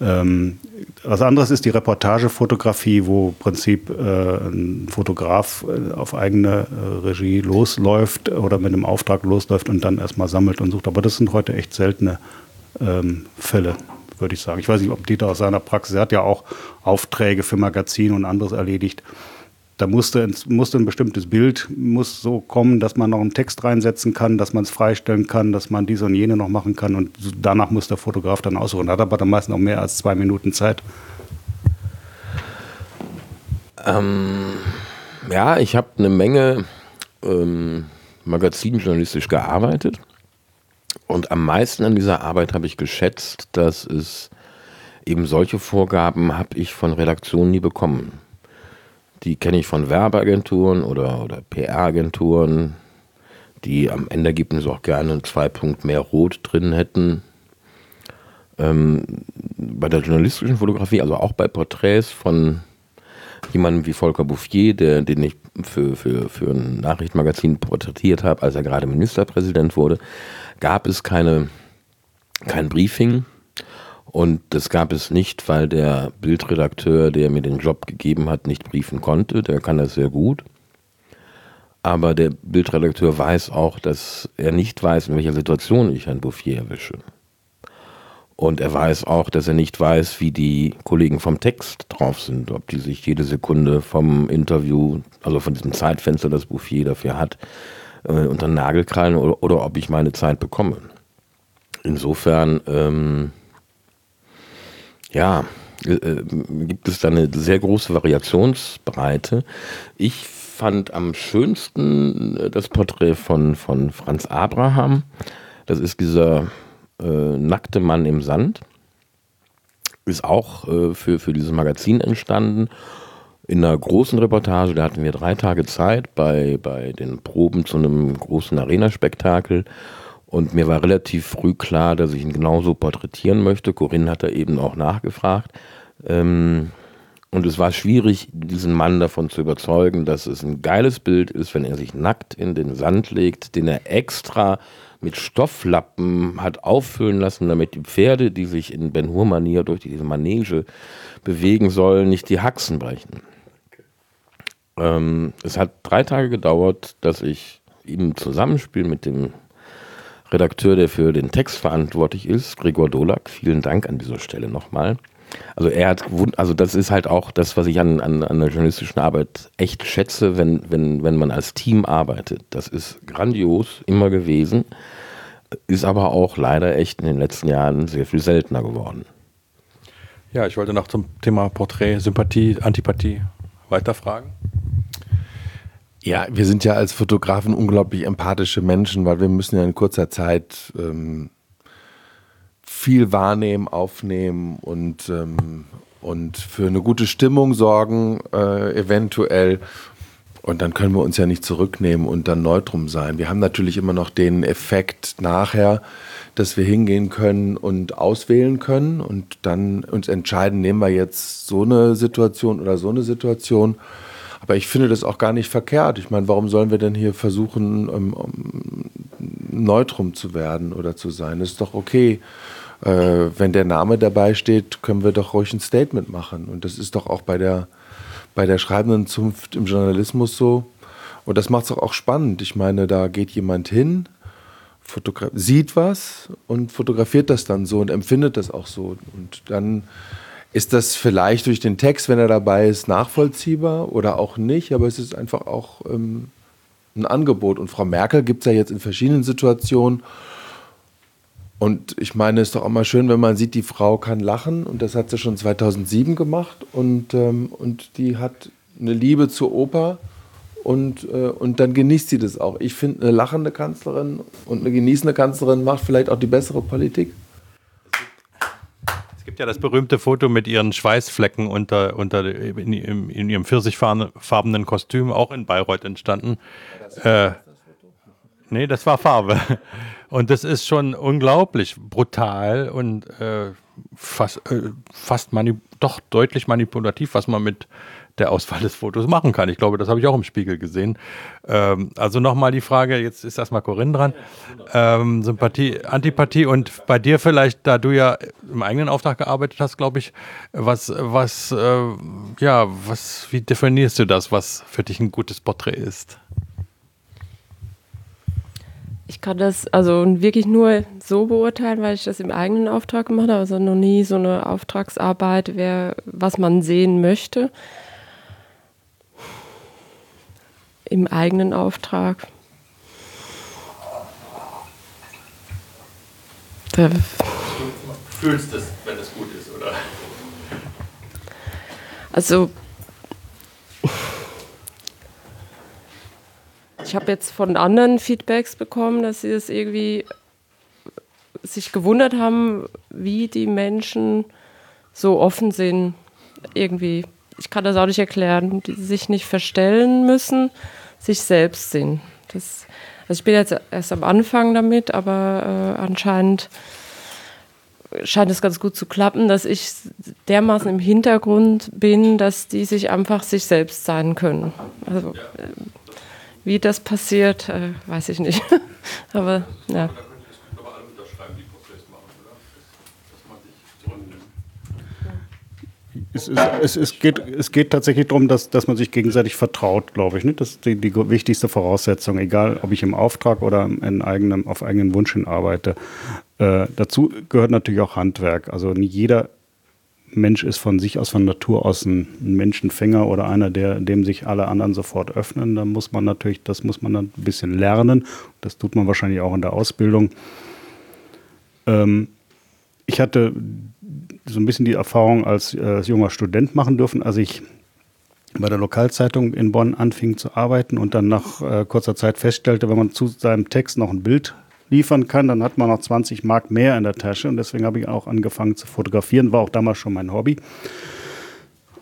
Ähm, was anderes ist die Reportagefotografie, wo im Prinzip äh, ein Fotograf äh, auf eigene äh, Regie losläuft oder mit einem Auftrag losläuft und dann erstmal sammelt und sucht. Aber das sind heute echt seltene ähm, Fälle, würde ich sagen. Ich weiß nicht, ob Dieter aus seiner Praxis, er hat ja auch Aufträge für Magazine und anderes erledigt da musste, musste ein bestimmtes Bild muss so kommen, dass man noch einen Text reinsetzen kann, dass man es freistellen kann, dass man dies und jene noch machen kann und danach muss der Fotograf dann aussuchen. Hat aber dann meist noch mehr als zwei Minuten Zeit. Ähm, ja, ich habe eine Menge ähm, magazinjournalistisch gearbeitet und am meisten an dieser Arbeit habe ich geschätzt, dass es eben solche Vorgaben habe ich von Redaktionen nie bekommen die kenne ich von Werbeagenturen oder, oder PR-Agenturen, die am Endergebnis auch gerne zwei Punkt mehr Rot drin hätten. Ähm, bei der journalistischen Fotografie, also auch bei Porträts von jemandem wie Volker Bouffier, der, den ich für, für, für ein Nachrichtenmagazin porträtiert habe, als er gerade Ministerpräsident wurde, gab es keine, kein Briefing und das gab es nicht, weil der Bildredakteur, der mir den Job gegeben hat, nicht briefen konnte. Der kann das sehr gut. Aber der Bildredakteur weiß auch, dass er nicht weiß, in welcher Situation ich Herrn Bouffier erwische. Und er weiß auch, dass er nicht weiß, wie die Kollegen vom Text drauf sind, ob die sich jede Sekunde vom Interview, also von diesem Zeitfenster, das Bouffier dafür hat, äh, unter den Nagel krallen oder, oder, ob ich meine Zeit bekomme. Insofern ähm, ja, äh, äh, gibt es da eine sehr große Variationsbreite. Ich fand am schönsten äh, das Porträt von, von Franz Abraham. Das ist dieser äh, nackte Mann im Sand. Ist auch äh, für, für dieses Magazin entstanden. In einer großen Reportage, da hatten wir drei Tage Zeit bei, bei den Proben zu einem großen Arena-Spektakel. Und mir war relativ früh klar, dass ich ihn genauso porträtieren möchte. Corinne hat da eben auch nachgefragt. Ähm, und es war schwierig, diesen Mann davon zu überzeugen, dass es ein geiles Bild ist, wenn er sich nackt in den Sand legt, den er extra mit Stofflappen hat auffüllen lassen, damit die Pferde, die sich in Ben Hur-Manier durch diese Manege bewegen sollen, nicht die Haxen brechen. Ähm, es hat drei Tage gedauert, dass ich im Zusammenspiel mit dem Redakteur, der für den Text verantwortlich ist, Gregor Dolak. Vielen Dank an dieser Stelle nochmal. Also er hat, also das ist halt auch das, was ich an, an, an der journalistischen Arbeit echt schätze, wenn, wenn, wenn man als Team arbeitet. Das ist grandios immer gewesen, ist aber auch leider echt in den letzten Jahren sehr viel seltener geworden. Ja, ich wollte noch zum Thema Porträt, Sympathie, Antipathie weiterfragen. Ja, wir sind ja als Fotografen unglaublich empathische Menschen, weil wir müssen ja in kurzer Zeit ähm, viel wahrnehmen, aufnehmen und, ähm, und für eine gute Stimmung sorgen, äh, eventuell. Und dann können wir uns ja nicht zurücknehmen und dann neutrum sein. Wir haben natürlich immer noch den Effekt nachher, dass wir hingehen können und auswählen können und dann uns entscheiden, nehmen wir jetzt so eine Situation oder so eine Situation. Aber ich finde das auch gar nicht verkehrt. Ich meine, warum sollen wir denn hier versuchen, um, um, neutrum zu werden oder zu sein? Das ist doch okay. Äh, wenn der Name dabei steht, können wir doch ruhig ein Statement machen. Und das ist doch auch bei der, bei der schreibenden Zunft im Journalismus so. Und das macht es auch spannend. Ich meine, da geht jemand hin, sieht was und fotografiert das dann so und empfindet das auch so. Und dann ist das vielleicht durch den Text, wenn er dabei ist, nachvollziehbar oder auch nicht, aber es ist einfach auch ähm, ein Angebot. Und Frau Merkel gibt es ja jetzt in verschiedenen Situationen. Und ich meine, es ist doch auch mal schön, wenn man sieht, die Frau kann lachen und das hat sie schon 2007 gemacht und, ähm, und die hat eine Liebe zur Oper und, äh, und dann genießt sie das auch. Ich finde, eine lachende Kanzlerin und eine genießende Kanzlerin macht vielleicht auch die bessere Politik. Gibt ja das berühmte Foto mit ihren Schweißflecken unter, unter in, in, in ihrem pfirsichfarbenen Kostüm, auch in Bayreuth entstanden. Äh, nee, das war Farbe. Und das ist schon unglaublich brutal und äh, fast, äh, fast doch deutlich manipulativ, was man mit der Auswahl des Fotos machen kann. Ich glaube, das habe ich auch im Spiegel gesehen. Ähm, also nochmal die Frage, jetzt ist erstmal Corinne dran. Ähm, Sympathie, Antipathie und bei dir vielleicht, da du ja im eigenen Auftrag gearbeitet hast, glaube ich, was, was, äh, ja, was, wie definierst du das, was für dich ein gutes Porträt ist? Ich kann das also wirklich nur so beurteilen, weil ich das im eigenen Auftrag gemacht habe, also noch nie so eine Auftragsarbeit, wer, was man sehen möchte. Im eigenen Auftrag. Da du fühlst es, wenn es gut ist, oder? Also Ich habe jetzt von anderen Feedbacks bekommen, dass sie es irgendwie sich gewundert haben, wie die Menschen so offen sind. Irgendwie, ich kann das auch nicht erklären, die sich nicht verstellen müssen, sich selbst sind. Das, also ich bin jetzt erst am Anfang damit, aber äh, anscheinend scheint es ganz gut zu klappen, dass ich dermaßen im Hintergrund bin, dass die sich einfach sich selbst sein können. Also, äh, wie das passiert, äh, weiß ich nicht. Aber ja. Es, ist, es, es, geht, es geht tatsächlich darum, dass, dass man sich gegenseitig vertraut, glaube ich. Ne? Das ist die, die wichtigste Voraussetzung, egal ob ich im Auftrag oder in eigenem, auf eigenen Wunsch hin arbeite. Äh, dazu gehört natürlich auch Handwerk. Also nicht jeder Mensch ist von sich aus, von Natur aus ein, Menschenfänger oder einer, der, dem sich alle anderen sofort öffnen. Da muss man natürlich, das muss man dann ein bisschen lernen. Das tut man wahrscheinlich auch in der Ausbildung. Ähm, ich hatte so ein bisschen die Erfahrung als, äh, als junger Student machen dürfen, als ich bei der Lokalzeitung in Bonn anfing zu arbeiten und dann nach äh, kurzer Zeit feststellte, wenn man zu seinem Text noch ein Bild liefern kann, dann hat man noch 20 Mark mehr in der Tasche. Und deswegen habe ich auch angefangen zu fotografieren, war auch damals schon mein Hobby.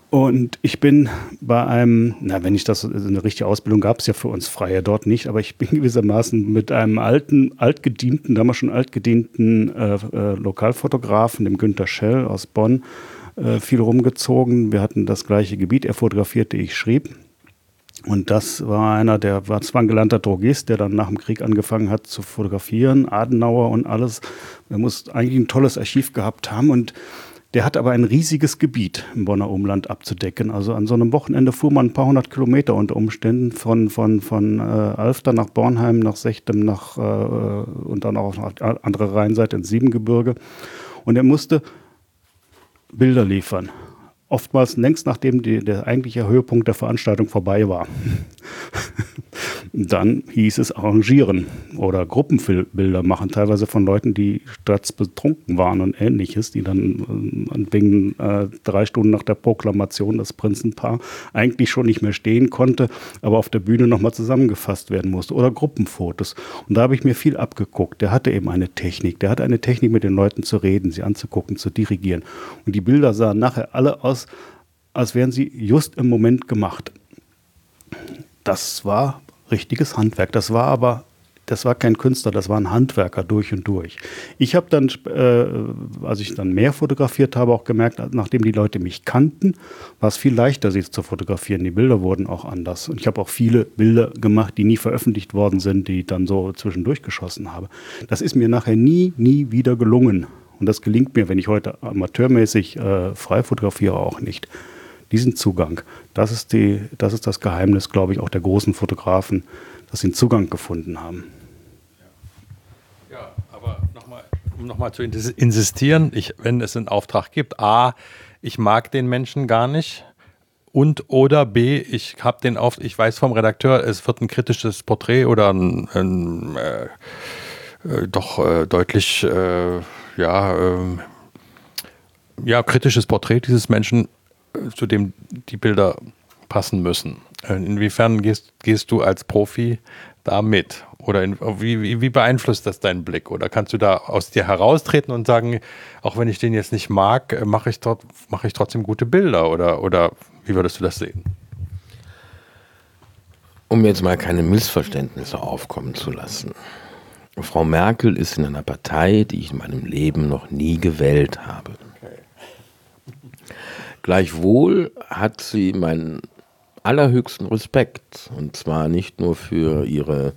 Und ich bin bei einem, na, wenn ich das, eine richtige Ausbildung gab es ja für uns Freie dort nicht, aber ich bin gewissermaßen mit einem alten, altgedienten, damals schon altgedienten äh, äh, Lokalfotografen, dem Günter Schell aus Bonn, äh, viel rumgezogen. Wir hatten das gleiche Gebiet, er fotografierte, ich schrieb. Und das war einer, der war zwar ein gelernter Drogist, der dann nach dem Krieg angefangen hat zu fotografieren, Adenauer und alles. Er muss eigentlich ein tolles Archiv gehabt haben und der hat aber ein riesiges Gebiet im Bonner Umland abzudecken. Also an so einem Wochenende fuhr man ein paar hundert Kilometer unter Umständen von, von, von äh, Alfter nach Bornheim, nach Sechtem, nach, äh, und dann auch auf andere Rheinseite ins Siebengebirge. Und er musste Bilder liefern oftmals längst nachdem die, der eigentliche Höhepunkt der Veranstaltung vorbei war. Dann hieß es arrangieren oder Gruppenbilder machen, teilweise von Leuten, die betrunken waren und ähnliches, die dann äh, wegen äh, drei Stunden nach der Proklamation das Prinzenpaar eigentlich schon nicht mehr stehen konnte, aber auf der Bühne nochmal zusammengefasst werden musste. Oder Gruppenfotos. Und da habe ich mir viel abgeguckt. Der hatte eben eine Technik. Der hatte eine Technik, mit den Leuten zu reden, sie anzugucken, zu dirigieren. Und die Bilder sahen nachher alle aus, als wären sie just im Moment gemacht. Das war richtiges Handwerk. Das war aber, das war kein Künstler, das war ein Handwerker durch und durch. Ich habe dann, äh, als ich dann mehr fotografiert habe, auch gemerkt, nachdem die Leute mich kannten, war es viel leichter, sie zu fotografieren. Die Bilder wurden auch anders. Und ich habe auch viele Bilder gemacht, die nie veröffentlicht worden sind, die ich dann so zwischendurch geschossen habe. Das ist mir nachher nie, nie wieder gelungen. Und das gelingt mir, wenn ich heute amateurmäßig äh, frei fotografiere, auch nicht diesen Zugang, das ist, die, das ist das Geheimnis, glaube ich, auch der großen Fotografen, dass sie einen Zugang gefunden haben. Ja, aber nochmal, um nochmal zu insistieren, ich, wenn es einen Auftrag gibt, A, ich mag den Menschen gar nicht und oder B, ich habe den auf, ich weiß vom Redakteur, es wird ein kritisches Porträt oder ein, ein äh, äh, doch äh, deutlich äh, ja, ähm, ja, kritisches Porträt dieses Menschen zu dem die Bilder passen müssen. Inwiefern gehst, gehst du als Profi da mit? Oder in, wie, wie, wie beeinflusst das deinen Blick? Oder kannst du da aus dir heraustreten und sagen, auch wenn ich den jetzt nicht mag, äh, mache ich, dort, mach ich trotzdem gute Bilder? Oder, oder wie würdest du das sehen? Um jetzt mal keine Missverständnisse aufkommen zu lassen. Frau Merkel ist in einer Partei, die ich in meinem Leben noch nie gewählt habe. Gleichwohl hat sie meinen allerhöchsten Respekt. Und zwar nicht nur für ihre,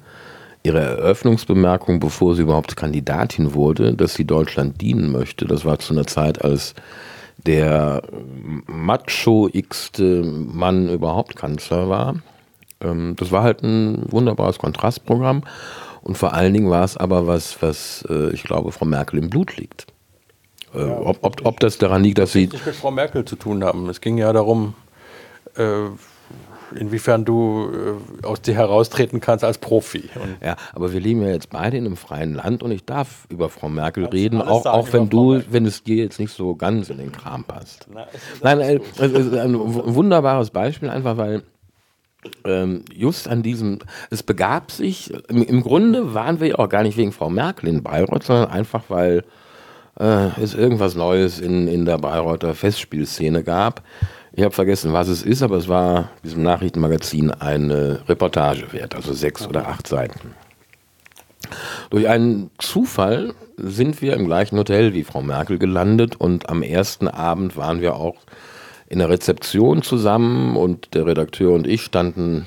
ihre Eröffnungsbemerkung, bevor sie überhaupt Kandidatin wurde, dass sie Deutschland dienen möchte. Das war zu einer Zeit, als der macho-igste Mann überhaupt Kanzler war. Ähm, das war halt ein wunderbares Kontrastprogramm. Und vor allen Dingen war es aber was, was äh, ich glaube, Frau Merkel im Blut liegt. Äh, ja, ob, ob, ob, das daran liegt, dass sie. Das nicht mit Frau Merkel zu tun haben. Es ging ja darum, äh, inwiefern du äh, aus dir heraustreten kannst als Profi. Und ja, aber wir leben ja jetzt beide in einem freien Land und ich darf über Frau Merkel reden, auch, auch wenn du, wenn es dir jetzt nicht so ganz in den Kram passt. Na, Nein, äh, es ist ein wunderbares Beispiel, einfach weil ähm, just an diesem, es begab sich, im, im, Grunde waren wir ja auch gar nicht wegen Frau Merkel in Bayreuth, sondern einfach, weil äh, es irgendwas Neues in, in der Bayreuther Festspielszene gab. Ich habe vergessen, was es ist, aber es war diesem Nachrichtenmagazin eine Reportage wert, also sechs oder acht Seiten. Durch einen Zufall sind wir im gleichen Hotel wie Frau Merkel gelandet und am ersten Abend waren wir auch in der Rezeption zusammen und der Redakteur und ich standen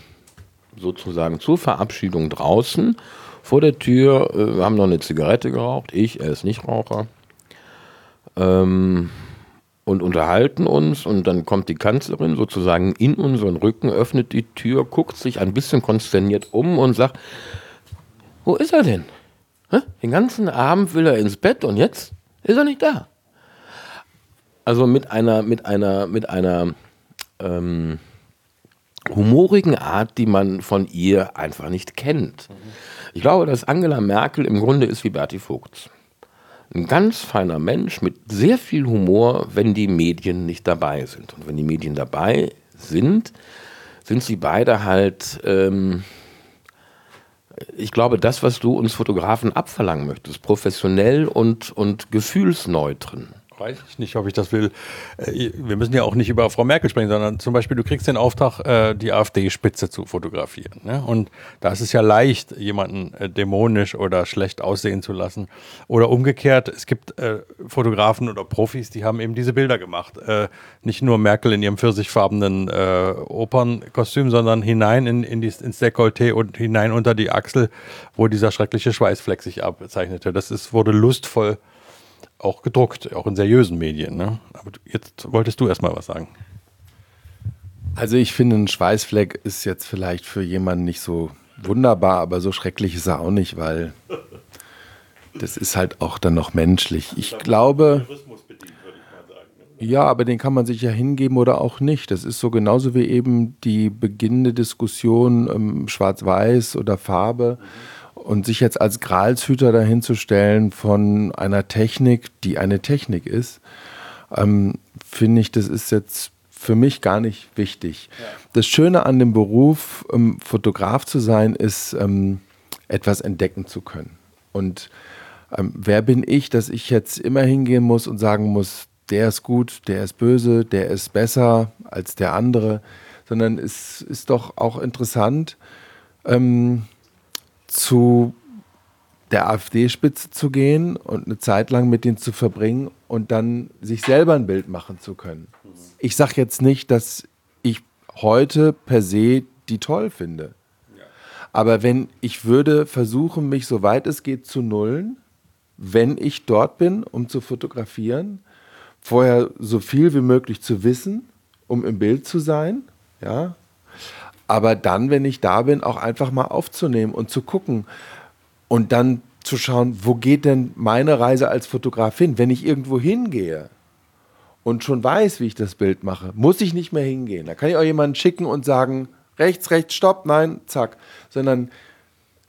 sozusagen zur Verabschiedung draußen vor der Tür. Äh, wir haben noch eine Zigarette geraucht, ich, er ist nicht Raucher. Ähm, und unterhalten uns und dann kommt die Kanzlerin sozusagen in unseren Rücken, öffnet die Tür, guckt sich ein bisschen konsterniert um und sagt, wo ist er denn? Den ganzen Abend will er ins Bett und jetzt ist er nicht da. Also mit einer, mit einer, mit einer ähm, humorigen Art, die man von ihr einfach nicht kennt. Ich glaube, dass Angela Merkel im Grunde ist wie Berti Vogts. Ein ganz feiner Mensch mit sehr viel Humor, wenn die Medien nicht dabei sind. Und wenn die Medien dabei sind, sind sie beide halt, ähm, ich glaube, das, was du uns Fotografen abverlangen möchtest, professionell und, und gefühlsneutren weiß ich nicht, ob ich das will. Äh, wir müssen ja auch nicht über Frau Merkel sprechen, sondern zum Beispiel, du kriegst den Auftrag, äh, die AfD-Spitze zu fotografieren. Ne? Und da ist es ja leicht, jemanden äh, dämonisch oder schlecht aussehen zu lassen. Oder umgekehrt, es gibt Fotografen oder Profis, die haben eben diese Bilder gemacht. Nicht nur Merkel in ihrem pfirsichfarbenen Opernkostüm, sondern hinein in, in die, ins Dekolleté und hinein unter die Achsel, wo dieser schreckliche Schweißfleck sich abzeichnete. Das ist, wurde lustvoll auch gedruckt, auch in seriösen Medien. Ne? Aber jetzt wolltest du erstmal was sagen. Also ich finde, ein Schweißfleck ist jetzt vielleicht für jemanden nicht so wunderbar, aber so schrecklich ist er auch nicht, weil das ist halt auch dann noch menschlich. Ich glaube. Ne? Ja, aber den kann man sich ja hingeben oder auch nicht. Das ist so genauso wie eben die beginnende Diskussion ähm, Schwarz-Weiß oder Farbe. Mhm und sich jetzt als Gralshüter dahinzustellen von einer Technik, die eine Technik ist, ähm, finde ich, das ist jetzt für mich gar nicht wichtig. Ja. Das Schöne an dem Beruf, ähm, Fotograf zu sein, ist, ähm, etwas entdecken zu können. Und ähm, wer bin ich, dass ich jetzt immer hingehen muss und sagen muss, der ist gut, der ist böse, der ist besser als der andere, sondern es ist doch auch interessant, ähm, zu der AfD-Spitze zu gehen und eine Zeit lang mit denen zu verbringen und dann sich selber ein Bild machen zu können. Ich sage jetzt nicht, dass ich heute per se die toll finde. Aber wenn ich würde versuchen, mich so weit es geht zu nullen, wenn ich dort bin, um zu fotografieren, vorher so viel wie möglich zu wissen, um im Bild zu sein, ja, aber dann, wenn ich da bin, auch einfach mal aufzunehmen und zu gucken und dann zu schauen, wo geht denn meine Reise als Fotograf hin? Wenn ich irgendwo hingehe und schon weiß, wie ich das Bild mache, muss ich nicht mehr hingehen. Da kann ich auch jemanden schicken und sagen, rechts, rechts, stopp, nein, zack. Sondern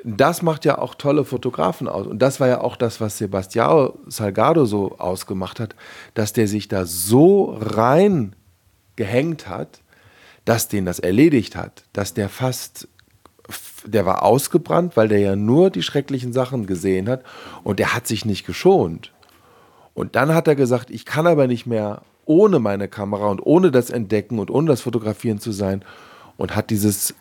das macht ja auch tolle Fotografen aus. Und das war ja auch das, was Sebastião Salgado so ausgemacht hat, dass der sich da so rein gehängt hat, dass den das erledigt hat, dass der fast der war ausgebrannt, weil der ja nur die schrecklichen Sachen gesehen hat und der hat sich nicht geschont. Und dann hat er gesagt, ich kann aber nicht mehr ohne meine Kamera und ohne das Entdecken und ohne das Fotografieren zu sein und hat dieses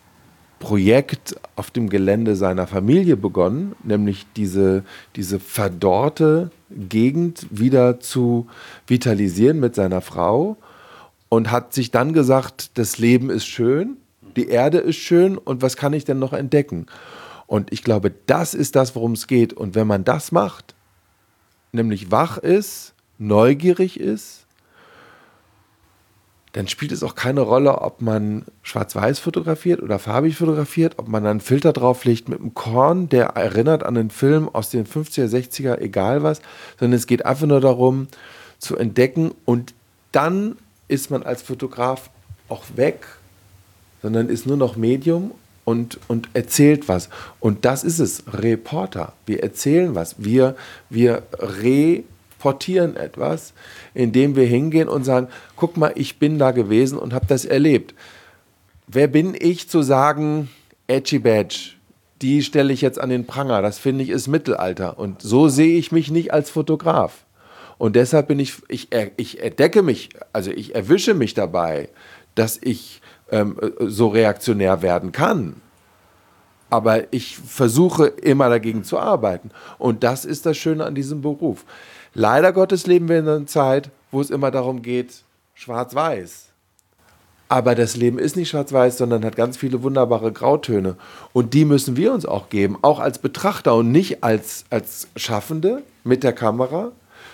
Projekt auf dem Gelände seiner Familie begonnen, nämlich diese, diese verdorrte Gegend wieder zu vitalisieren mit seiner Frau und hat sich dann gesagt, das Leben ist schön, die Erde ist schön und was kann ich denn noch entdecken? Und ich glaube, das ist das, worum es geht. Und wenn man das macht, nämlich wach ist, neugierig ist, dann spielt es auch keine Rolle, ob man schwarz-weiß fotografiert oder farbig fotografiert, ob man einen Filter drauflegt mit einem Korn, der erinnert an den Film aus den 50er, 60er, egal was, sondern es geht einfach nur darum, zu entdecken und dann ist man als Fotograf auch weg, sondern ist nur noch Medium und, und erzählt was. Und das ist es, Reporter. Wir erzählen was. Wir, wir re portieren etwas, indem wir hingehen und sagen, guck mal, ich bin da gewesen und habe das erlebt. Wer bin ich zu sagen, Edgy Badge, die stelle ich jetzt an den Pranger, das finde ich ist Mittelalter. Und so sehe ich mich nicht als Fotograf. Und deshalb bin ich, ich, ich entdecke mich, also ich erwische mich dabei, dass ich ähm, so reaktionär werden kann. Aber ich versuche immer dagegen zu arbeiten. Und das ist das Schöne an diesem Beruf. Leider Gottes leben wir in einer Zeit, wo es immer darum geht, schwarz-weiß. Aber das Leben ist nicht schwarz-weiß, sondern hat ganz viele wunderbare Grautöne. Und die müssen wir uns auch geben, auch als Betrachter und nicht als, als Schaffende mit der Kamera,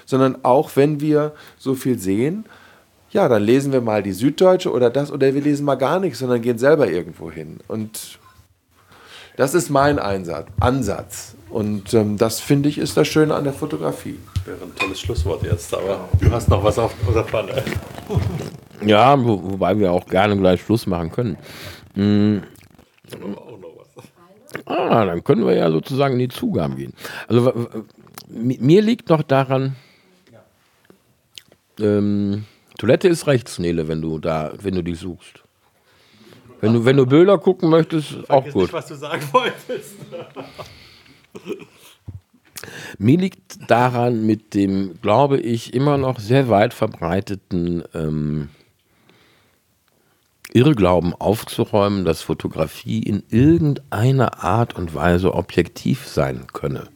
sondern auch wenn wir so viel sehen, ja, dann lesen wir mal die Süddeutsche oder das oder wir lesen mal gar nichts, sondern gehen selber irgendwo hin. Und das ist mein Einsatz, Ansatz. Und ähm, das finde ich ist das Schöne an der Fotografie. Wäre ein tolles Schlusswort jetzt, aber du hast noch was auf der Pfanne. Ja, wo, wobei wir auch gerne gleich Schluss machen können. Mhm. Ah, dann können wir ja sozusagen in die Zugaben gehen. Also mir liegt noch daran, ähm, Toilette ist rechts, Nele, wenn du da, wenn du die suchst. Wenn du, wenn du Bilder gucken möchtest, Vergiss auch gut. Nicht, was du sagen wolltest. Mir liegt daran mit dem, glaube ich, immer noch sehr weit verbreiteten ähm, Irrglauben aufzuräumen, dass Fotografie in irgendeiner Art und Weise objektiv sein könne.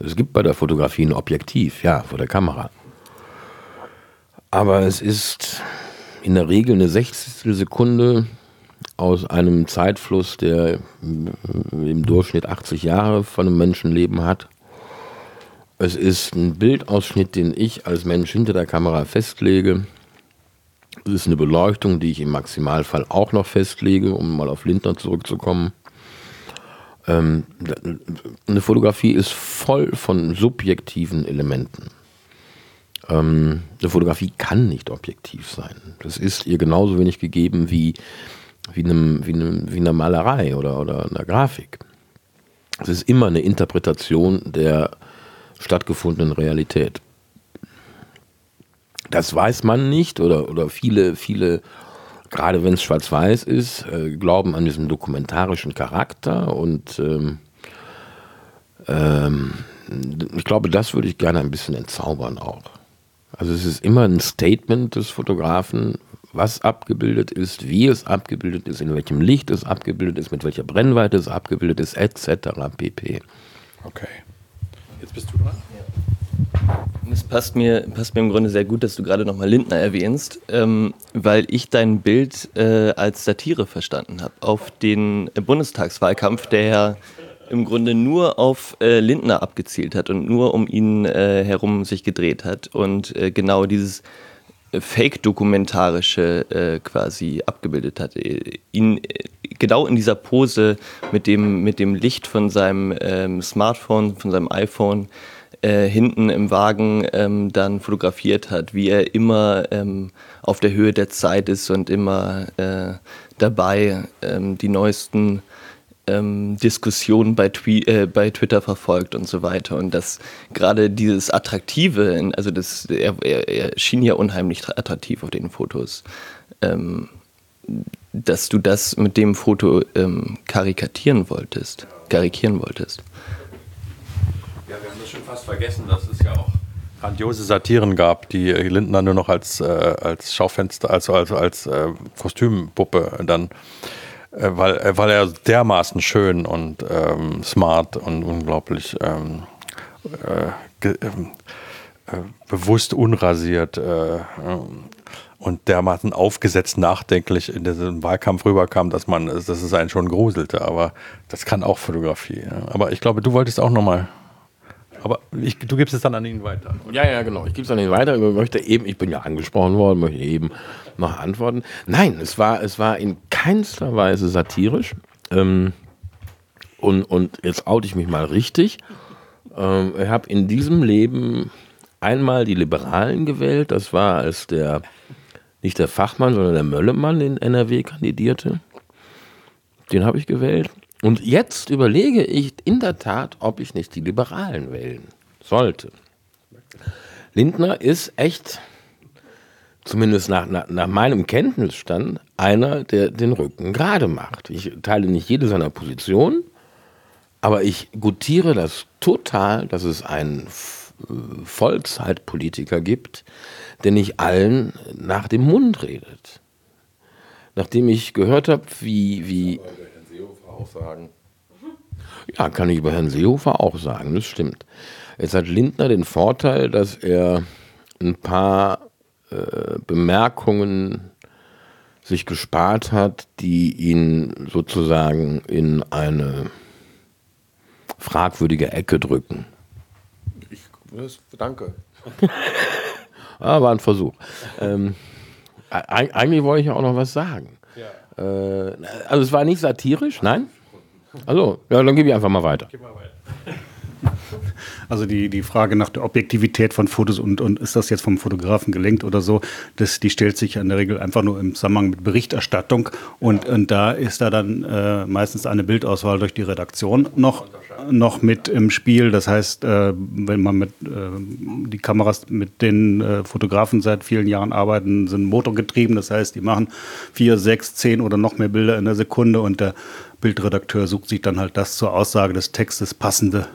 Es gibt bei der Fotografie ein Objektiv, ja, vor der Kamera. Aber es ist in der Regel eine Sechzigstel Sekunde aus einem Zeitfluss, der im Durchschnitt 80 Jahre von einem Menschenleben hat. Es ist ein Bildausschnitt, den ich als Mensch hinter der Kamera festlege. Es ist eine Beleuchtung, die ich im Maximalfall auch noch festlege, um mal auf Lindner zurückzukommen. Ähm, eine Fotografie ist voll von subjektiven Elementen. Ähm, eine Fotografie kann nicht objektiv sein. Das ist ihr genauso wenig gegeben wie, wie, einem, wie, einem, wie einer Malerei oder, oder einer Grafik. Es ist immer eine Interpretation der stattgefundenen Realität. Das weiß man nicht oder, oder viele, viele, gerade wenn es schwarz-weiß ist, äh, glauben an diesen dokumentarischen Charakter und ähm, ähm, ich glaube, das würde ich gerne ein bisschen entzaubern auch. Also es ist immer ein Statement des Fotografen, was abgebildet ist, wie es abgebildet ist, in welchem Licht es abgebildet ist, mit welcher Brennweite es abgebildet ist, etc. pp. Okay. Jetzt bist du dran. Es passt mir, passt mir im Grunde sehr gut, dass du gerade nochmal Lindner erwähnst, ähm, weil ich dein Bild äh, als Satire verstanden habe auf den Bundestagswahlkampf, der ja im Grunde nur auf äh, Lindner abgezielt hat und nur um ihn äh, herum sich gedreht hat und äh, genau dieses äh, Fake-Dokumentarische äh, quasi abgebildet hat. Äh, ihn genau in dieser Pose mit dem, mit dem Licht von seinem ähm, Smartphone, von seinem iPhone hinten im Wagen ähm, dann fotografiert hat, wie er immer ähm, auf der Höhe der Zeit ist und immer dabei ähm, die neuesten ähm, Diskussionen bei, äh, bei Twitter verfolgt und so weiter. Und dass gerade dieses Attraktive, also das, er, er, er, schien ja unheimlich attraktiv auf den Fotos. Ähm, dass du das mit dem Foto ähm, karikatieren wolltest, karikieren wolltest. Ja, wir haben das schon fast vergessen, dass es ja auch grandiose Satiren gab, die Lindner nur noch als, äh, als Schaufenster, also, also als äh, Kostümpuppe dann, weil, äh, weil er dermaßen schön und ähm, smart und unglaublich ähm, äh, ähm, äh, bewusst unrasiert und dermaßen aufgesetzt nachdenklich in diesen Wahlkampf rüberkam, dass man, dass es einen schon gruselte. Aber das kann auch Fotografie. Ja. Aber ich glaube, du wolltest auch nochmal. Aber ich, du gibst es dann an ihn weiter. Ja, ja, genau. Ich gebe es an ihn weiter. Ich möchte eben, ich bin ja angesprochen worden, möchte eben noch antworten. Nein, es war, es war in keinster Weise satirisch. Ähm, und, und jetzt oute ich mich mal richtig. Ähm, ich habe in diesem Leben einmal die Liberalen gewählt. Das war, als der nicht der Fachmann, sondern der Möllemann in NRW kandidierte. Den habe ich gewählt. Und jetzt überlege ich in der Tat, ob ich nicht die Liberalen wählen sollte. Lindner ist echt, zumindest nach, nach, nach meinem Kenntnisstand, einer, der den Rücken gerade macht. Ich teile nicht jede seiner Positionen, aber ich gutiere das total, dass es einen Volkshaltpolitiker gibt, der nicht allen nach dem Mund redet. Nachdem ich gehört habe, wie. wie Herrn Seehofer auch sagen. Ja, kann ich über Herrn Seehofer auch sagen, das stimmt. Jetzt hat Lindner den Vorteil, dass er ein paar äh, Bemerkungen sich gespart hat, die ihn sozusagen in eine fragwürdige Ecke drücken. Ich, danke. Ah, war ein Versuch. Ähm, eigentlich wollte ich ja auch noch was sagen. Ja. Äh, also es war nicht satirisch, nein? Also, ja, dann gebe ich einfach mal weiter. Gib mal weiter. Also die, die Frage nach der Objektivität von Fotos und, und ist das jetzt vom Fotografen gelenkt oder so, das, die stellt sich in der Regel einfach nur im Zusammenhang mit Berichterstattung und, und da ist da dann äh, meistens eine Bildauswahl durch die Redaktion noch, noch mit im Spiel. Das heißt, äh, wenn man mit äh, die Kameras mit den äh, Fotografen seit vielen Jahren arbeiten, sind motorgetrieben. Das heißt, die machen vier, sechs, zehn oder noch mehr Bilder in der Sekunde und der Bildredakteur sucht sich dann halt das zur Aussage des Textes passende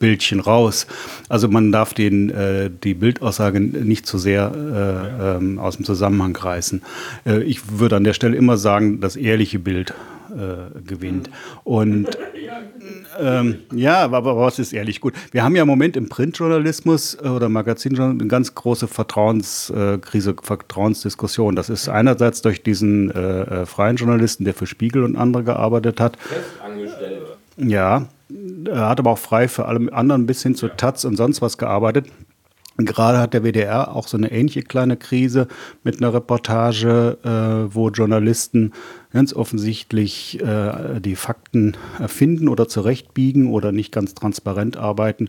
Bildchen raus. Also man darf den, äh, die Bildaussage nicht zu sehr äh, ähm, aus dem Zusammenhang reißen. Äh, ich würde an der Stelle immer sagen, das ehrliche Bild äh, gewinnt. Und ähm, ja, aber, aber was ist ehrlich gut? Wir haben ja im Moment im Printjournalismus äh, oder Magazinjournalismus eine ganz große Vertrauenskrise, äh, Vertrauensdiskussion. Das ist einerseits durch diesen freien Journalisten, der für Spiegel und andere gearbeitet hat. Festangestellt. Ja, er hat aber auch frei für alle anderen bis hin zu Taz und sonst was gearbeitet. Gerade hat der WDR auch so eine ähnliche kleine Krise mit einer Reportage, äh, wo Journalisten ganz offensichtlich äh, die Fakten erfinden oder zurechtbiegen oder nicht ganz transparent arbeiten.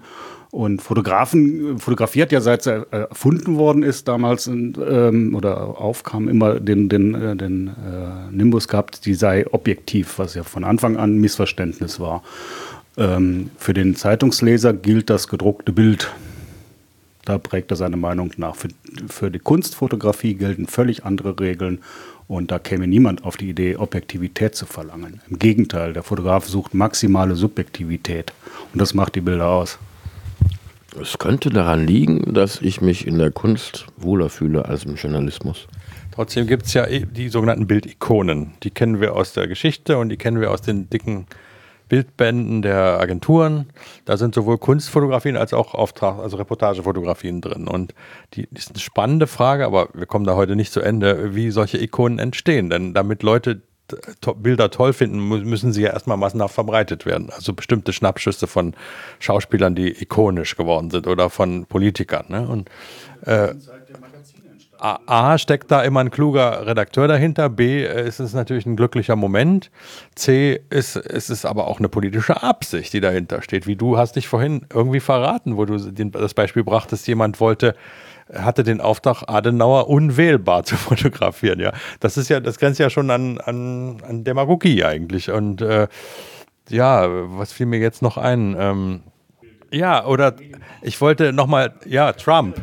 Und Fotografen, Fotografie hat ja seit es erfunden worden ist damals ähm, oder aufkam, immer den, den, äh, den äh, Nimbus gehabt, die sei objektiv, was ja von Anfang an ein Missverständnis war. Ähm, für den Zeitungsleser gilt das gedruckte Bild. Da prägt er seine Meinung nach. Für, für die Kunstfotografie gelten völlig andere Regeln und da käme niemand auf die Idee, Objektivität zu verlangen. Im Gegenteil, der Fotograf sucht maximale Subjektivität und das macht die Bilder aus. Es könnte daran liegen, dass ich mich in der Kunst wohler fühle als im Journalismus. Trotzdem gibt es ja die sogenannten Bildikonen. Die kennen wir aus der Geschichte und die kennen wir aus den dicken Bildbänden der Agenturen. Da sind sowohl Kunstfotografien als auch Auftrag, also Reportagefotografien drin. Und die, ist eine spannende Frage, aber wir kommen da heute nicht zu Ende, wie solche Ikonen entstehen. Denn damit Leute to Bilder toll finden, müssen sie ja erstmal massenhaft verbreitet werden. Also bestimmte Schnappschüsse von Schauspielern, die ikonisch geworden sind oder von Politikern. Ne? Und äh, A, steckt da immer ein kluger Redakteur dahinter, B, ist es natürlich ein glücklicher Moment, C, ist, ist es aber auch eine politische Absicht, die dahinter steht. Wie du hast dich vorhin irgendwie verraten, wo du den, das Beispiel brachtest, jemand wollte, hatte den Auftrag, Adenauer unwählbar zu fotografieren. Ja, das ist ja, das grenzt ja schon an, an, an Demagogie eigentlich. Und äh, ja, was fiel mir jetzt noch ein? Ähm, ja, oder ich wollte nochmal, ja, Trump.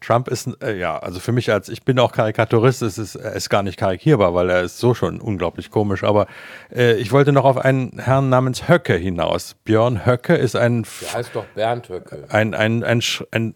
Trump ist, äh, ja, also für mich als, ich bin auch Karikaturist, es ist, er ist gar nicht karikierbar, weil er ist so schon unglaublich komisch. Aber äh, ich wollte noch auf einen Herrn namens Höcke hinaus. Björn Höcke ist ein, Der heißt doch Bernd Höcke. ein, ein, ein, Sch- ein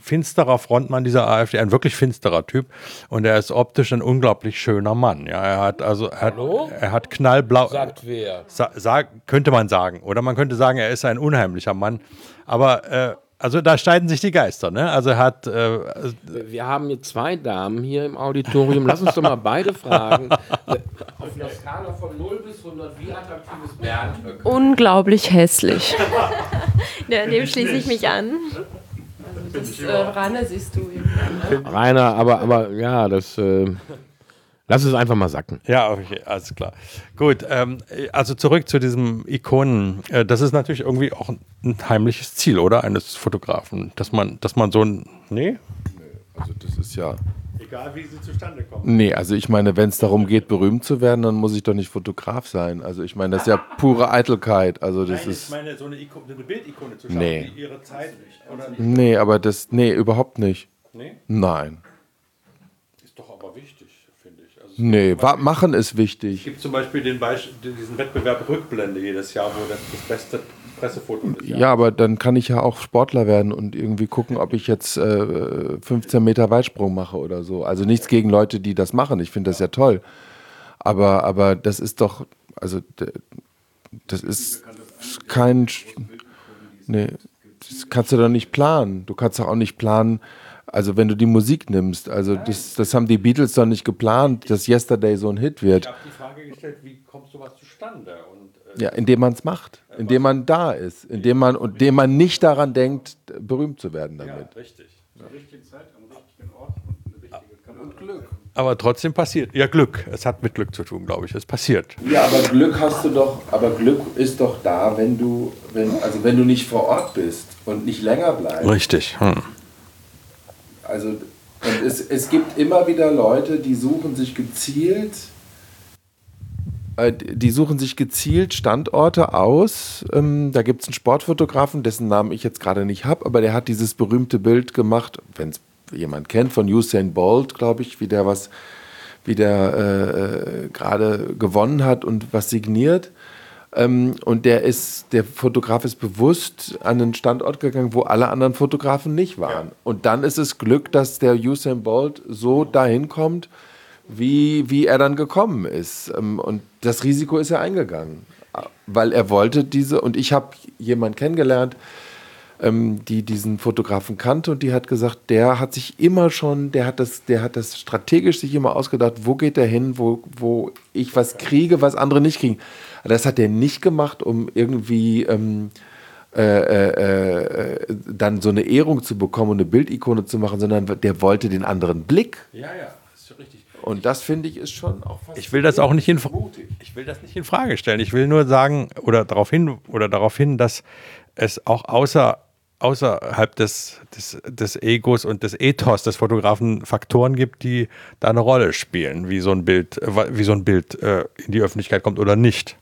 finsterer Frontmann dieser AfD, ein wirklich finsterer Typ. Und er ist optisch ein unglaublich schöner Mann. Ja, er hat also, er hat, Hallo? er hat knallblau. Sagt wer? Sa sag, könnte man sagen. Oder man könnte sagen, er ist ein unheimlicher Mann. Aber äh, also da streiten sich die Geister. Ne? Also hat äh, Wir haben hier zwei Damen hier im Auditorium. Lass uns doch mal beide fragen. Auf einer Skala von 0 bis 100, wie attraktiv ist Bernd Höcke? Unglaublich hässlich. Ja, dem schließe ich mich an. Das äh, Rainer siehst du. Rainer, aber, aber ja, das. Äh, lass es einfach mal sacken. Ja, okay, alles klar. Gut, ähm, also zurück zu diesem Ikonen. Äh, das ist natürlich irgendwie auch ein heimliches Ziel, oder? Eines Fotografen, dass man, dass man so ein. Nee? Also, das ist ja. Egal wie sie zustande kommen. Nee, also ich meine, wenn es darum geht, berühmt zu werden, dann muss ich doch nicht Fotograf sein. Also ich meine, das ist ja pure Eitelkeit. Also das ist. meine, so eine, Iko eine Bildikone zu Nee. die ihre Zeit nicht. Oder nicht? Nee, aber das. Nee, überhaupt nicht. Nee? Nein. Ist doch aber wichtig, finde ich. Also Nee, machen ist Es wichtig. gibt zum Beispiel den Beisch diesen Wettbewerb Rückblende jedes Jahr, wo das, das beste Pressefoto des Jahres Ja, aber dann kann ich ja auch Sportler werden und irgendwie gucken, ob ich jetzt äh, 15 Meter Weitsprung mache oder so. Also nichts gegen Leute, die das machen. Ich finde das ja toll. Aber, aber das ist doch, also das ist kein, nee, das kannst du doch nicht planen. Du kannst doch auch nicht planen, also wenn du die Musik nimmst, also das, das haben die Beatles doch nicht geplant, dass Yesterday so ein Hit wird. Ich habe die Frage gestellt, wie kommt sowas zustande? Und, äh, Ja, indem man es macht, indem man da ist, indem man und indem man nicht daran denkt, berühmt zu werden damit. richtig. Und Glück. Aber trotzdem passiert. Ja, Glück. Es hat mit Glück zu tun, glaube ich. Es passiert. Ja, aber Glück hast du doch, aber Glück ist doch da, wenn du, wenn, also wenn du nicht vor Ort bist und nicht länger bleibst. Richtig. Hm. Also es, es gibt immer wieder Leute, die suchen sich gezielt, äh, die suchen sich gezielt Standorte aus. Ähm, da gibt es einen Sportfotografen, dessen Namen ich jetzt gerade nicht habe, aber der hat dieses berühmte Bild gemacht, wenn es jemand kennt, von Usain Bolt, glaube ich, wie der was, wie der äh, äh, gerade gewonnen hat und was signiert. Ähm, und der ist, der Fotograf ist bewusst an einen Standort gegangen, wo alle anderen Fotografen nicht waren. Und dann ist es Glück, dass der Usain Bolt so dahin kommt, wie, wie er dann gekommen ist. Ähm, und das Risiko ist er eingegangen, weil er wollte diese, und ich habe jemanden kennengelernt, ähm, die diesen Fotografen kannte und die hat gesagt, der hat sich immer schon, der hat das, der hat das strategisch sich immer ausgedacht, wo geht er hin, wo, wo ich was kriege, was andere nicht kriegen. Das hat er nicht gemacht, um irgendwie ähm, äh, äh, äh, dann so eine Ehrung zu bekommen und eine Bildikone zu machen, sondern der wollte den anderen Blick. Ja, ja. Ist richtig. Und das finde ich ist schon auch fast Ich will das auch nicht in ich will das nicht in Frage stellen. Ich will nur sagen oder darauf hin oder darauf hin, dass es auch außer außerhalb des, des, des Egos und des Ethos des Fotografen Faktoren gibt, die da eine Rolle spielen, wie so ein Bild, äh, wie so ein Bild äh, in die Öffentlichkeit kommt oder nicht.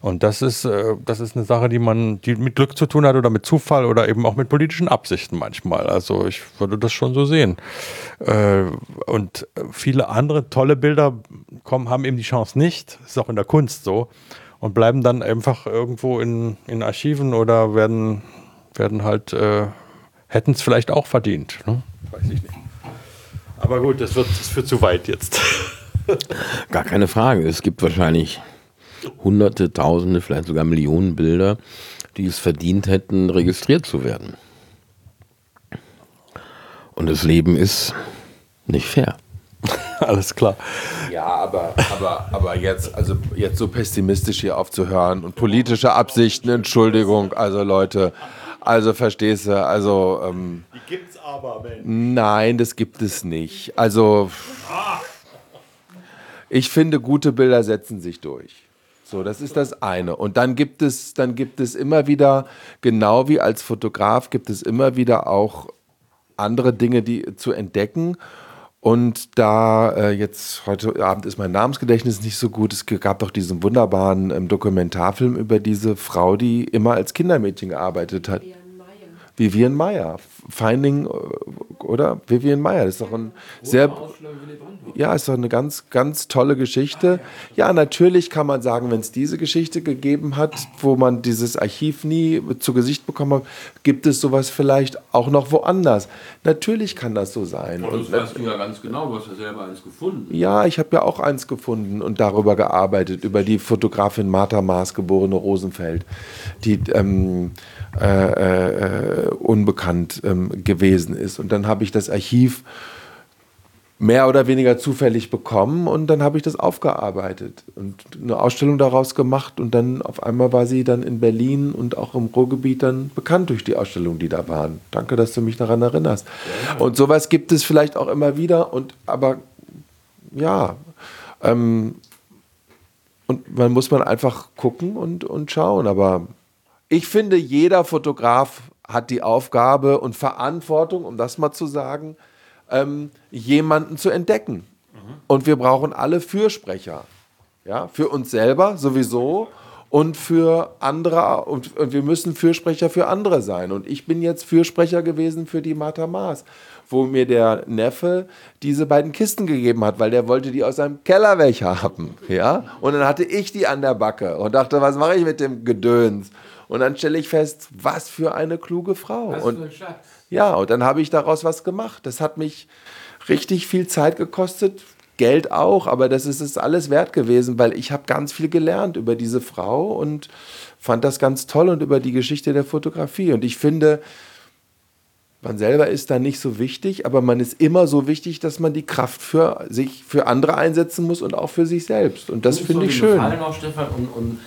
Und das ist, äh, das ist eine Sache, die man, die mit Glück zu tun hat oder mit Zufall oder eben auch mit politischen Absichten manchmal. Also ich würde das schon so sehen. Äh, und viele andere tolle Bilder kommen, haben eben die Chance nicht. Das ist auch in der Kunst so. Und bleiben dann einfach irgendwo in, in Archiven oder werden, werden halt, äh, hätten es vielleicht auch verdient. Ne? Weiß ich nicht. Aber gut, das, wird, das führt zu weit jetzt. Gar keine Frage. Es gibt wahrscheinlich hunderte, tausende, vielleicht sogar Millionen Bilder, die es verdient hätten, registriert zu werden. Und das Leben ist nicht fair. Alles klar. Ja, aber, aber, aber jetzt, also jetzt so pessimistisch hier aufzuhören und politische Absichten, Entschuldigung, also Leute, also verstehst du, also ähm, Die gibt's aber, Mensch. nein, das gibt es nicht. Also ich finde, gute Bilder setzen sich durch. So, das ist das eine. Und dann gibt es, dann gibt es immer wieder, genau wie als Fotograf, gibt es immer wieder auch andere Dinge, die zu entdecken. Und da äh, jetzt heute Abend ist mein Namensgedächtnis nicht so gut. Es gab doch diesen wunderbaren ähm, Dokumentarfilm über diese Frau, die immer als Kindermädchen gearbeitet hat. Vivian Meyer. Finding, äh, oder? Vivian Meyer. Das ist doch ein sehr. Ja, ist doch eine ganz, ganz tolle Geschichte. Ja, natürlich kann man sagen, wenn es diese Geschichte gegeben hat, wo man dieses Archiv nie zu Gesicht bekommen hat, gibt es sowas vielleicht auch noch woanders. Natürlich kann das so sein. Und das weißt du ja ganz genau, du hast ja selber eins gefunden. Ja, ich habe ja auch eins gefunden und darüber gearbeitet, über die Fotografin Martha Maas, geborene Rosenfeld, die ähm, äh, äh, unbekannt ähm, gewesen ist. Und dann habe ich das Archiv mehr oder weniger zufällig bekommen und dann habe ich das aufgearbeitet und eine Ausstellung daraus gemacht und dann auf einmal war sie dann in Berlin und auch im Ruhrgebiet dann bekannt durch die Ausstellungen, die da waren. Danke, dass du mich daran erinnerst. Und sowas gibt es vielleicht auch immer wieder und aber ja, ähm, und man muss man einfach gucken und, und schauen. Aber ich finde, jeder Fotograf hat die Aufgabe und Verantwortung, um das mal zu sagen, ähm, jemanden zu entdecken. Und wir brauchen alle Fürsprecher. Ja, für uns selber sowieso und für andere. Und, und wir müssen Fürsprecher für andere sein. Und ich bin jetzt Fürsprecher gewesen für die Martha Maas, wo mir der Neffe diese beiden Kisten gegeben hat, weil der wollte die aus seinem Keller weg haben. Ja? Und dann hatte ich die an der Backe und dachte, was mache ich mit dem Gedöns? Und dann stelle ich fest, was für eine kluge Frau. Was und, für ein Schatz. ja, und dann habe ich daraus was gemacht. Das hat mich richtig viel Zeit gekostet, Geld auch, aber das ist es alles wert gewesen, weil ich habe ganz viel gelernt über diese Frau und fand das ganz toll und über die Geschichte der Fotografie. Und ich finde, man selber ist da nicht so wichtig, aber man ist immer so wichtig, dass man die Kraft für sich, für andere einsetzen muss und auch für sich selbst. Und das finde du ich schön. Gefallen auch, Stefan, und, und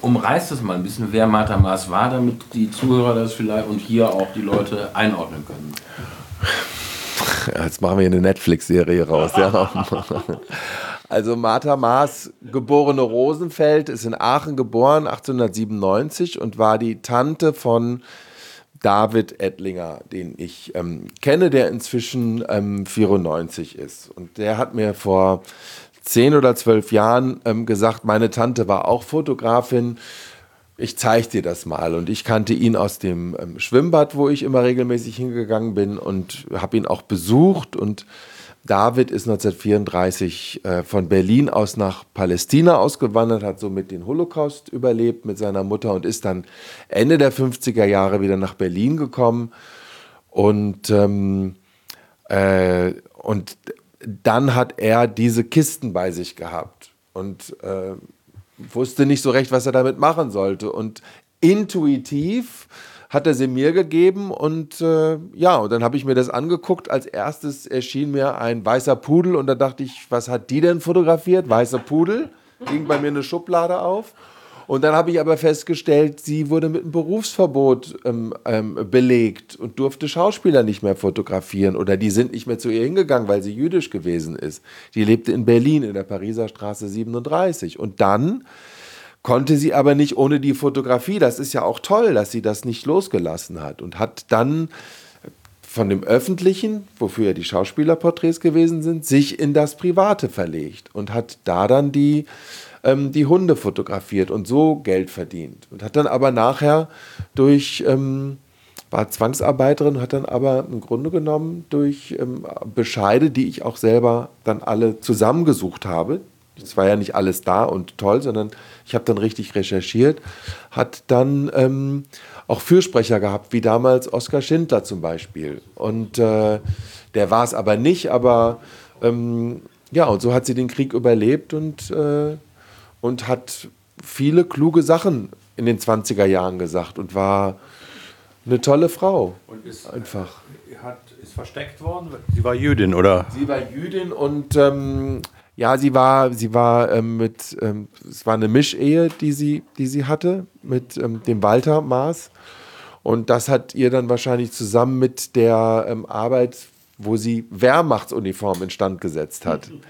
umreißt es mal ein bisschen, wer Martha Maas war, damit die Zuhörer das vielleicht und hier auch die Leute einordnen können. Jetzt machen wir hier eine Netflix-Serie raus. Ja. Also Martha Maas, geborene Rosenfeld, ist in Aachen geboren, 1897 und war die Tante von David Ettlinger, den ich ähm, kenne, der inzwischen ähm, 94 ist. Und der hat mir vor zehn oder zwölf Jahren ähm, gesagt, meine Tante war auch Fotografin. Ich zeige dir das mal. Und ich kannte ihn aus dem ähm, Schwimmbad, wo ich immer regelmäßig hingegangen bin und habe ihn auch besucht. Und David ist 1934 äh, von Berlin aus nach Palästina ausgewandert, hat somit den Holocaust überlebt mit seiner Mutter und ist dann Ende der 50er Jahre wieder nach Berlin gekommen. Und, ähm, äh, und dann hat er diese Kisten bei sich gehabt und äh, wusste nicht so recht, was er damit machen sollte. Und intuitiv hat er sie mir gegeben und äh, ja, und dann habe ich mir das angeguckt. Als erstes erschien mir ein weißer Pudel und da dachte ich, was hat die denn fotografiert? Weißer Pudel? Ging bei mir eine Schublade auf. Und dann habe ich aber festgestellt, sie wurde mit einem Berufsverbot ähm, ähm, belegt und durfte Schauspieler nicht mehr fotografieren oder die sind nicht mehr zu ihr hingegangen, weil sie jüdisch gewesen ist. Die lebte in Berlin in der Pariser Straße 37. Und dann konnte sie aber nicht ohne die Fotografie. Das ist ja auch toll, dass sie das nicht losgelassen hat und hat dann von dem Öffentlichen, wofür ja die Schauspielerporträts gewesen sind, sich in das Private verlegt und hat da dann die, ähm, die Hunde fotografiert und so Geld verdient. Und hat dann aber nachher durch, ähm, war Zwangsarbeiterin, hat dann aber im Grunde genommen durch ähm, Bescheide, die ich auch selber dann alle zusammengesucht habe, es war ja nicht alles da und toll, sondern ich habe dann richtig recherchiert, hat dann ähm, auch Fürsprecher gehabt, wie damals Oskar Schindler zum Beispiel. Und äh, der war es aber nicht, aber ähm, ja, und so hat sie den Krieg überlebt und, äh, und hat viele kluge Sachen in den 20er Jahren gesagt und war eine tolle Frau. Und ist, Einfach. hat, ist versteckt worden? Sie war Jüdin, oder? Sie war Jüdin und ähm, ja, sie war, sie war ähm, mit, ähm, es war eine Mischehe, die sie, die sie hatte mit ähm, dem Walter Maas. Und das hat ihr dann wahrscheinlich zusammen mit der ähm, Arbeit, wo sie Wehrmachtsuniform instand gesetzt hat.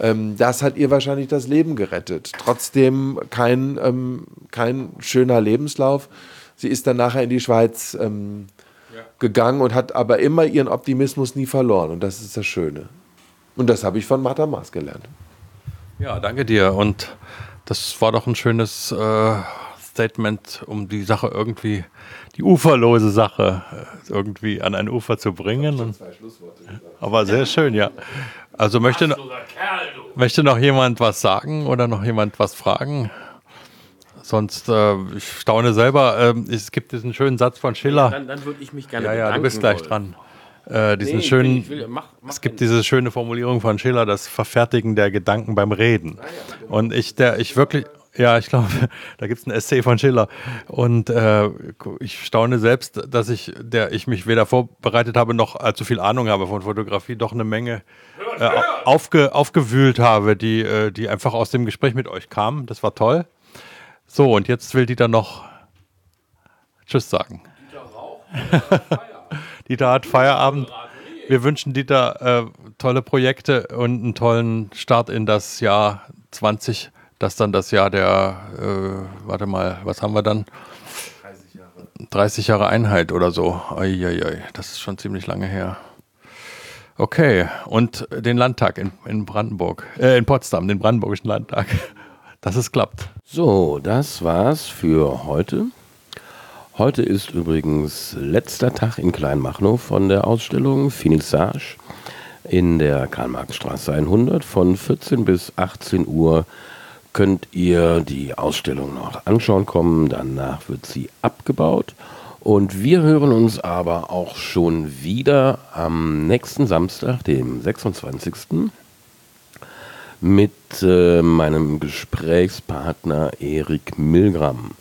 Ähm, das hat ihr wahrscheinlich das Leben gerettet. Trotzdem kein, ähm, kein schöner Lebenslauf. Sie ist dann nachher in die Schweiz ähm, gegangen und hat aber immer ihren Optimismus nie verloren. Und das ist das Schöne. Und das habe ich von Martha Maas gelernt. Ja, danke dir. Und das war doch ein schönes äh, Statement, um die Sache irgendwie, die uferlose Sache äh, irgendwie an ein Ufer zu bringen. Aber sehr schön, ja. Also möchte, noch- möchte noch jemand was sagen oder noch jemand was fragen? Sonst, äh, ich staune selber, ähm, es gibt diesen schönen Satz von Schiller. Dann, dann würde ich mich gerne Ja, ja, du bist gleich wollen. dran. Äh, diesen Nee, schönen, will- mach- mach es gibt diese schöne Formulierung von Schiller, das Verfertigen der Gedanken beim Reden. Und ich, der, ich wirklich, ja, ich glaube, da gibt es ein Essay von Schiller. Und äh, ich staune selbst, dass ich, der ich mich weder vorbereitet habe, noch allzu viel Ahnung habe von Fotografie, doch eine Menge äh, aufge, aufgewühlt habe, die, äh, die einfach aus dem Gespräch mit euch kamen. Das war toll. So, und jetzt will Dieter noch Tschüss sagen. Dieter hat Feierabend. Wir wünschen Dieter äh, tolle Projekte und einen tollen Start in das Jahr 20, das dann das Jahr der, äh, warte mal, was haben wir dann? 30 Jahre Einheit oder so. Eieiei, das ist schon ziemlich lange her. Okay, und den Landtag in, in Brandenburg, äh, in Potsdam, den Brandenburgischen Landtag, dass es klappt. So, das war's für heute. Heute ist übrigens letzter Tag in Kleinmachnow von der Ausstellung Finissage in der Karl-Marx-Straße 100. Von 14 bis 18 Uhr könnt ihr die Ausstellung noch anschauen kommen. Danach wird sie abgebaut. Und wir hören uns aber auch schon wieder am nächsten Samstag, dem 26 mit äh, meinem Gesprächspartner Erik Milgram,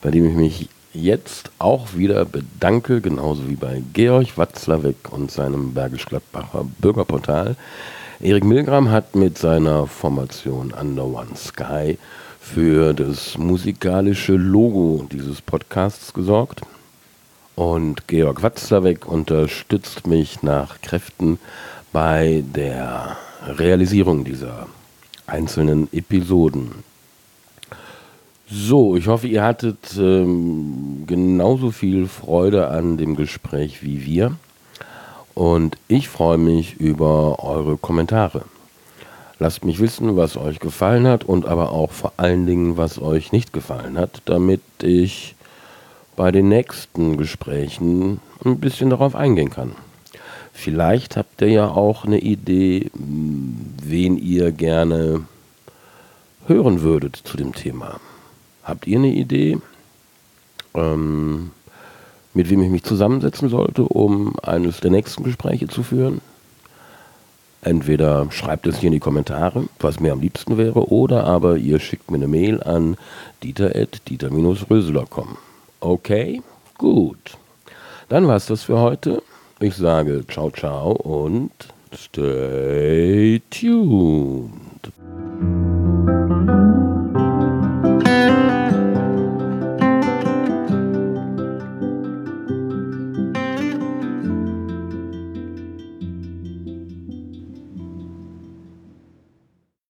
bei dem ich mich jetzt auch wieder bedanke, genauso wie bei Georg Watzlawick und seinem Bergisch Gladbacher Bürgerportal. Erik Milgram hat mit seiner Formation Under One Sky für das musikalische Logo dieses Podcasts gesorgt. Und Georg Watzlawick unterstützt mich nach Kräften bei der Realisierung dieser einzelnen Episoden. So, ich hoffe, ihr hattet ähm, genauso viel Freude an dem Gespräch wie wir. Und ich freue mich über eure Kommentare. Lasst mich wissen, was euch gefallen hat und aber auch vor allen Dingen, was euch nicht gefallen hat, damit ich bei den nächsten Gesprächen ein bisschen darauf eingehen kann. Vielleicht habt ihr ja auch eine Idee, wen ihr gerne hören würdet zu dem Thema. Habt ihr eine Idee, ähm, mit wem ich mich zusammensetzen sollte, um eines der nächsten Gespräche zu führen? Entweder schreibt es hier in die Kommentare, was mir am liebsten wäre, oder aber ihr schickt mir eine Mail an dieter.dieter-röseler.com. Okay, gut. Dann war's das für heute. Ich sage ciao, ciao und stay tuned.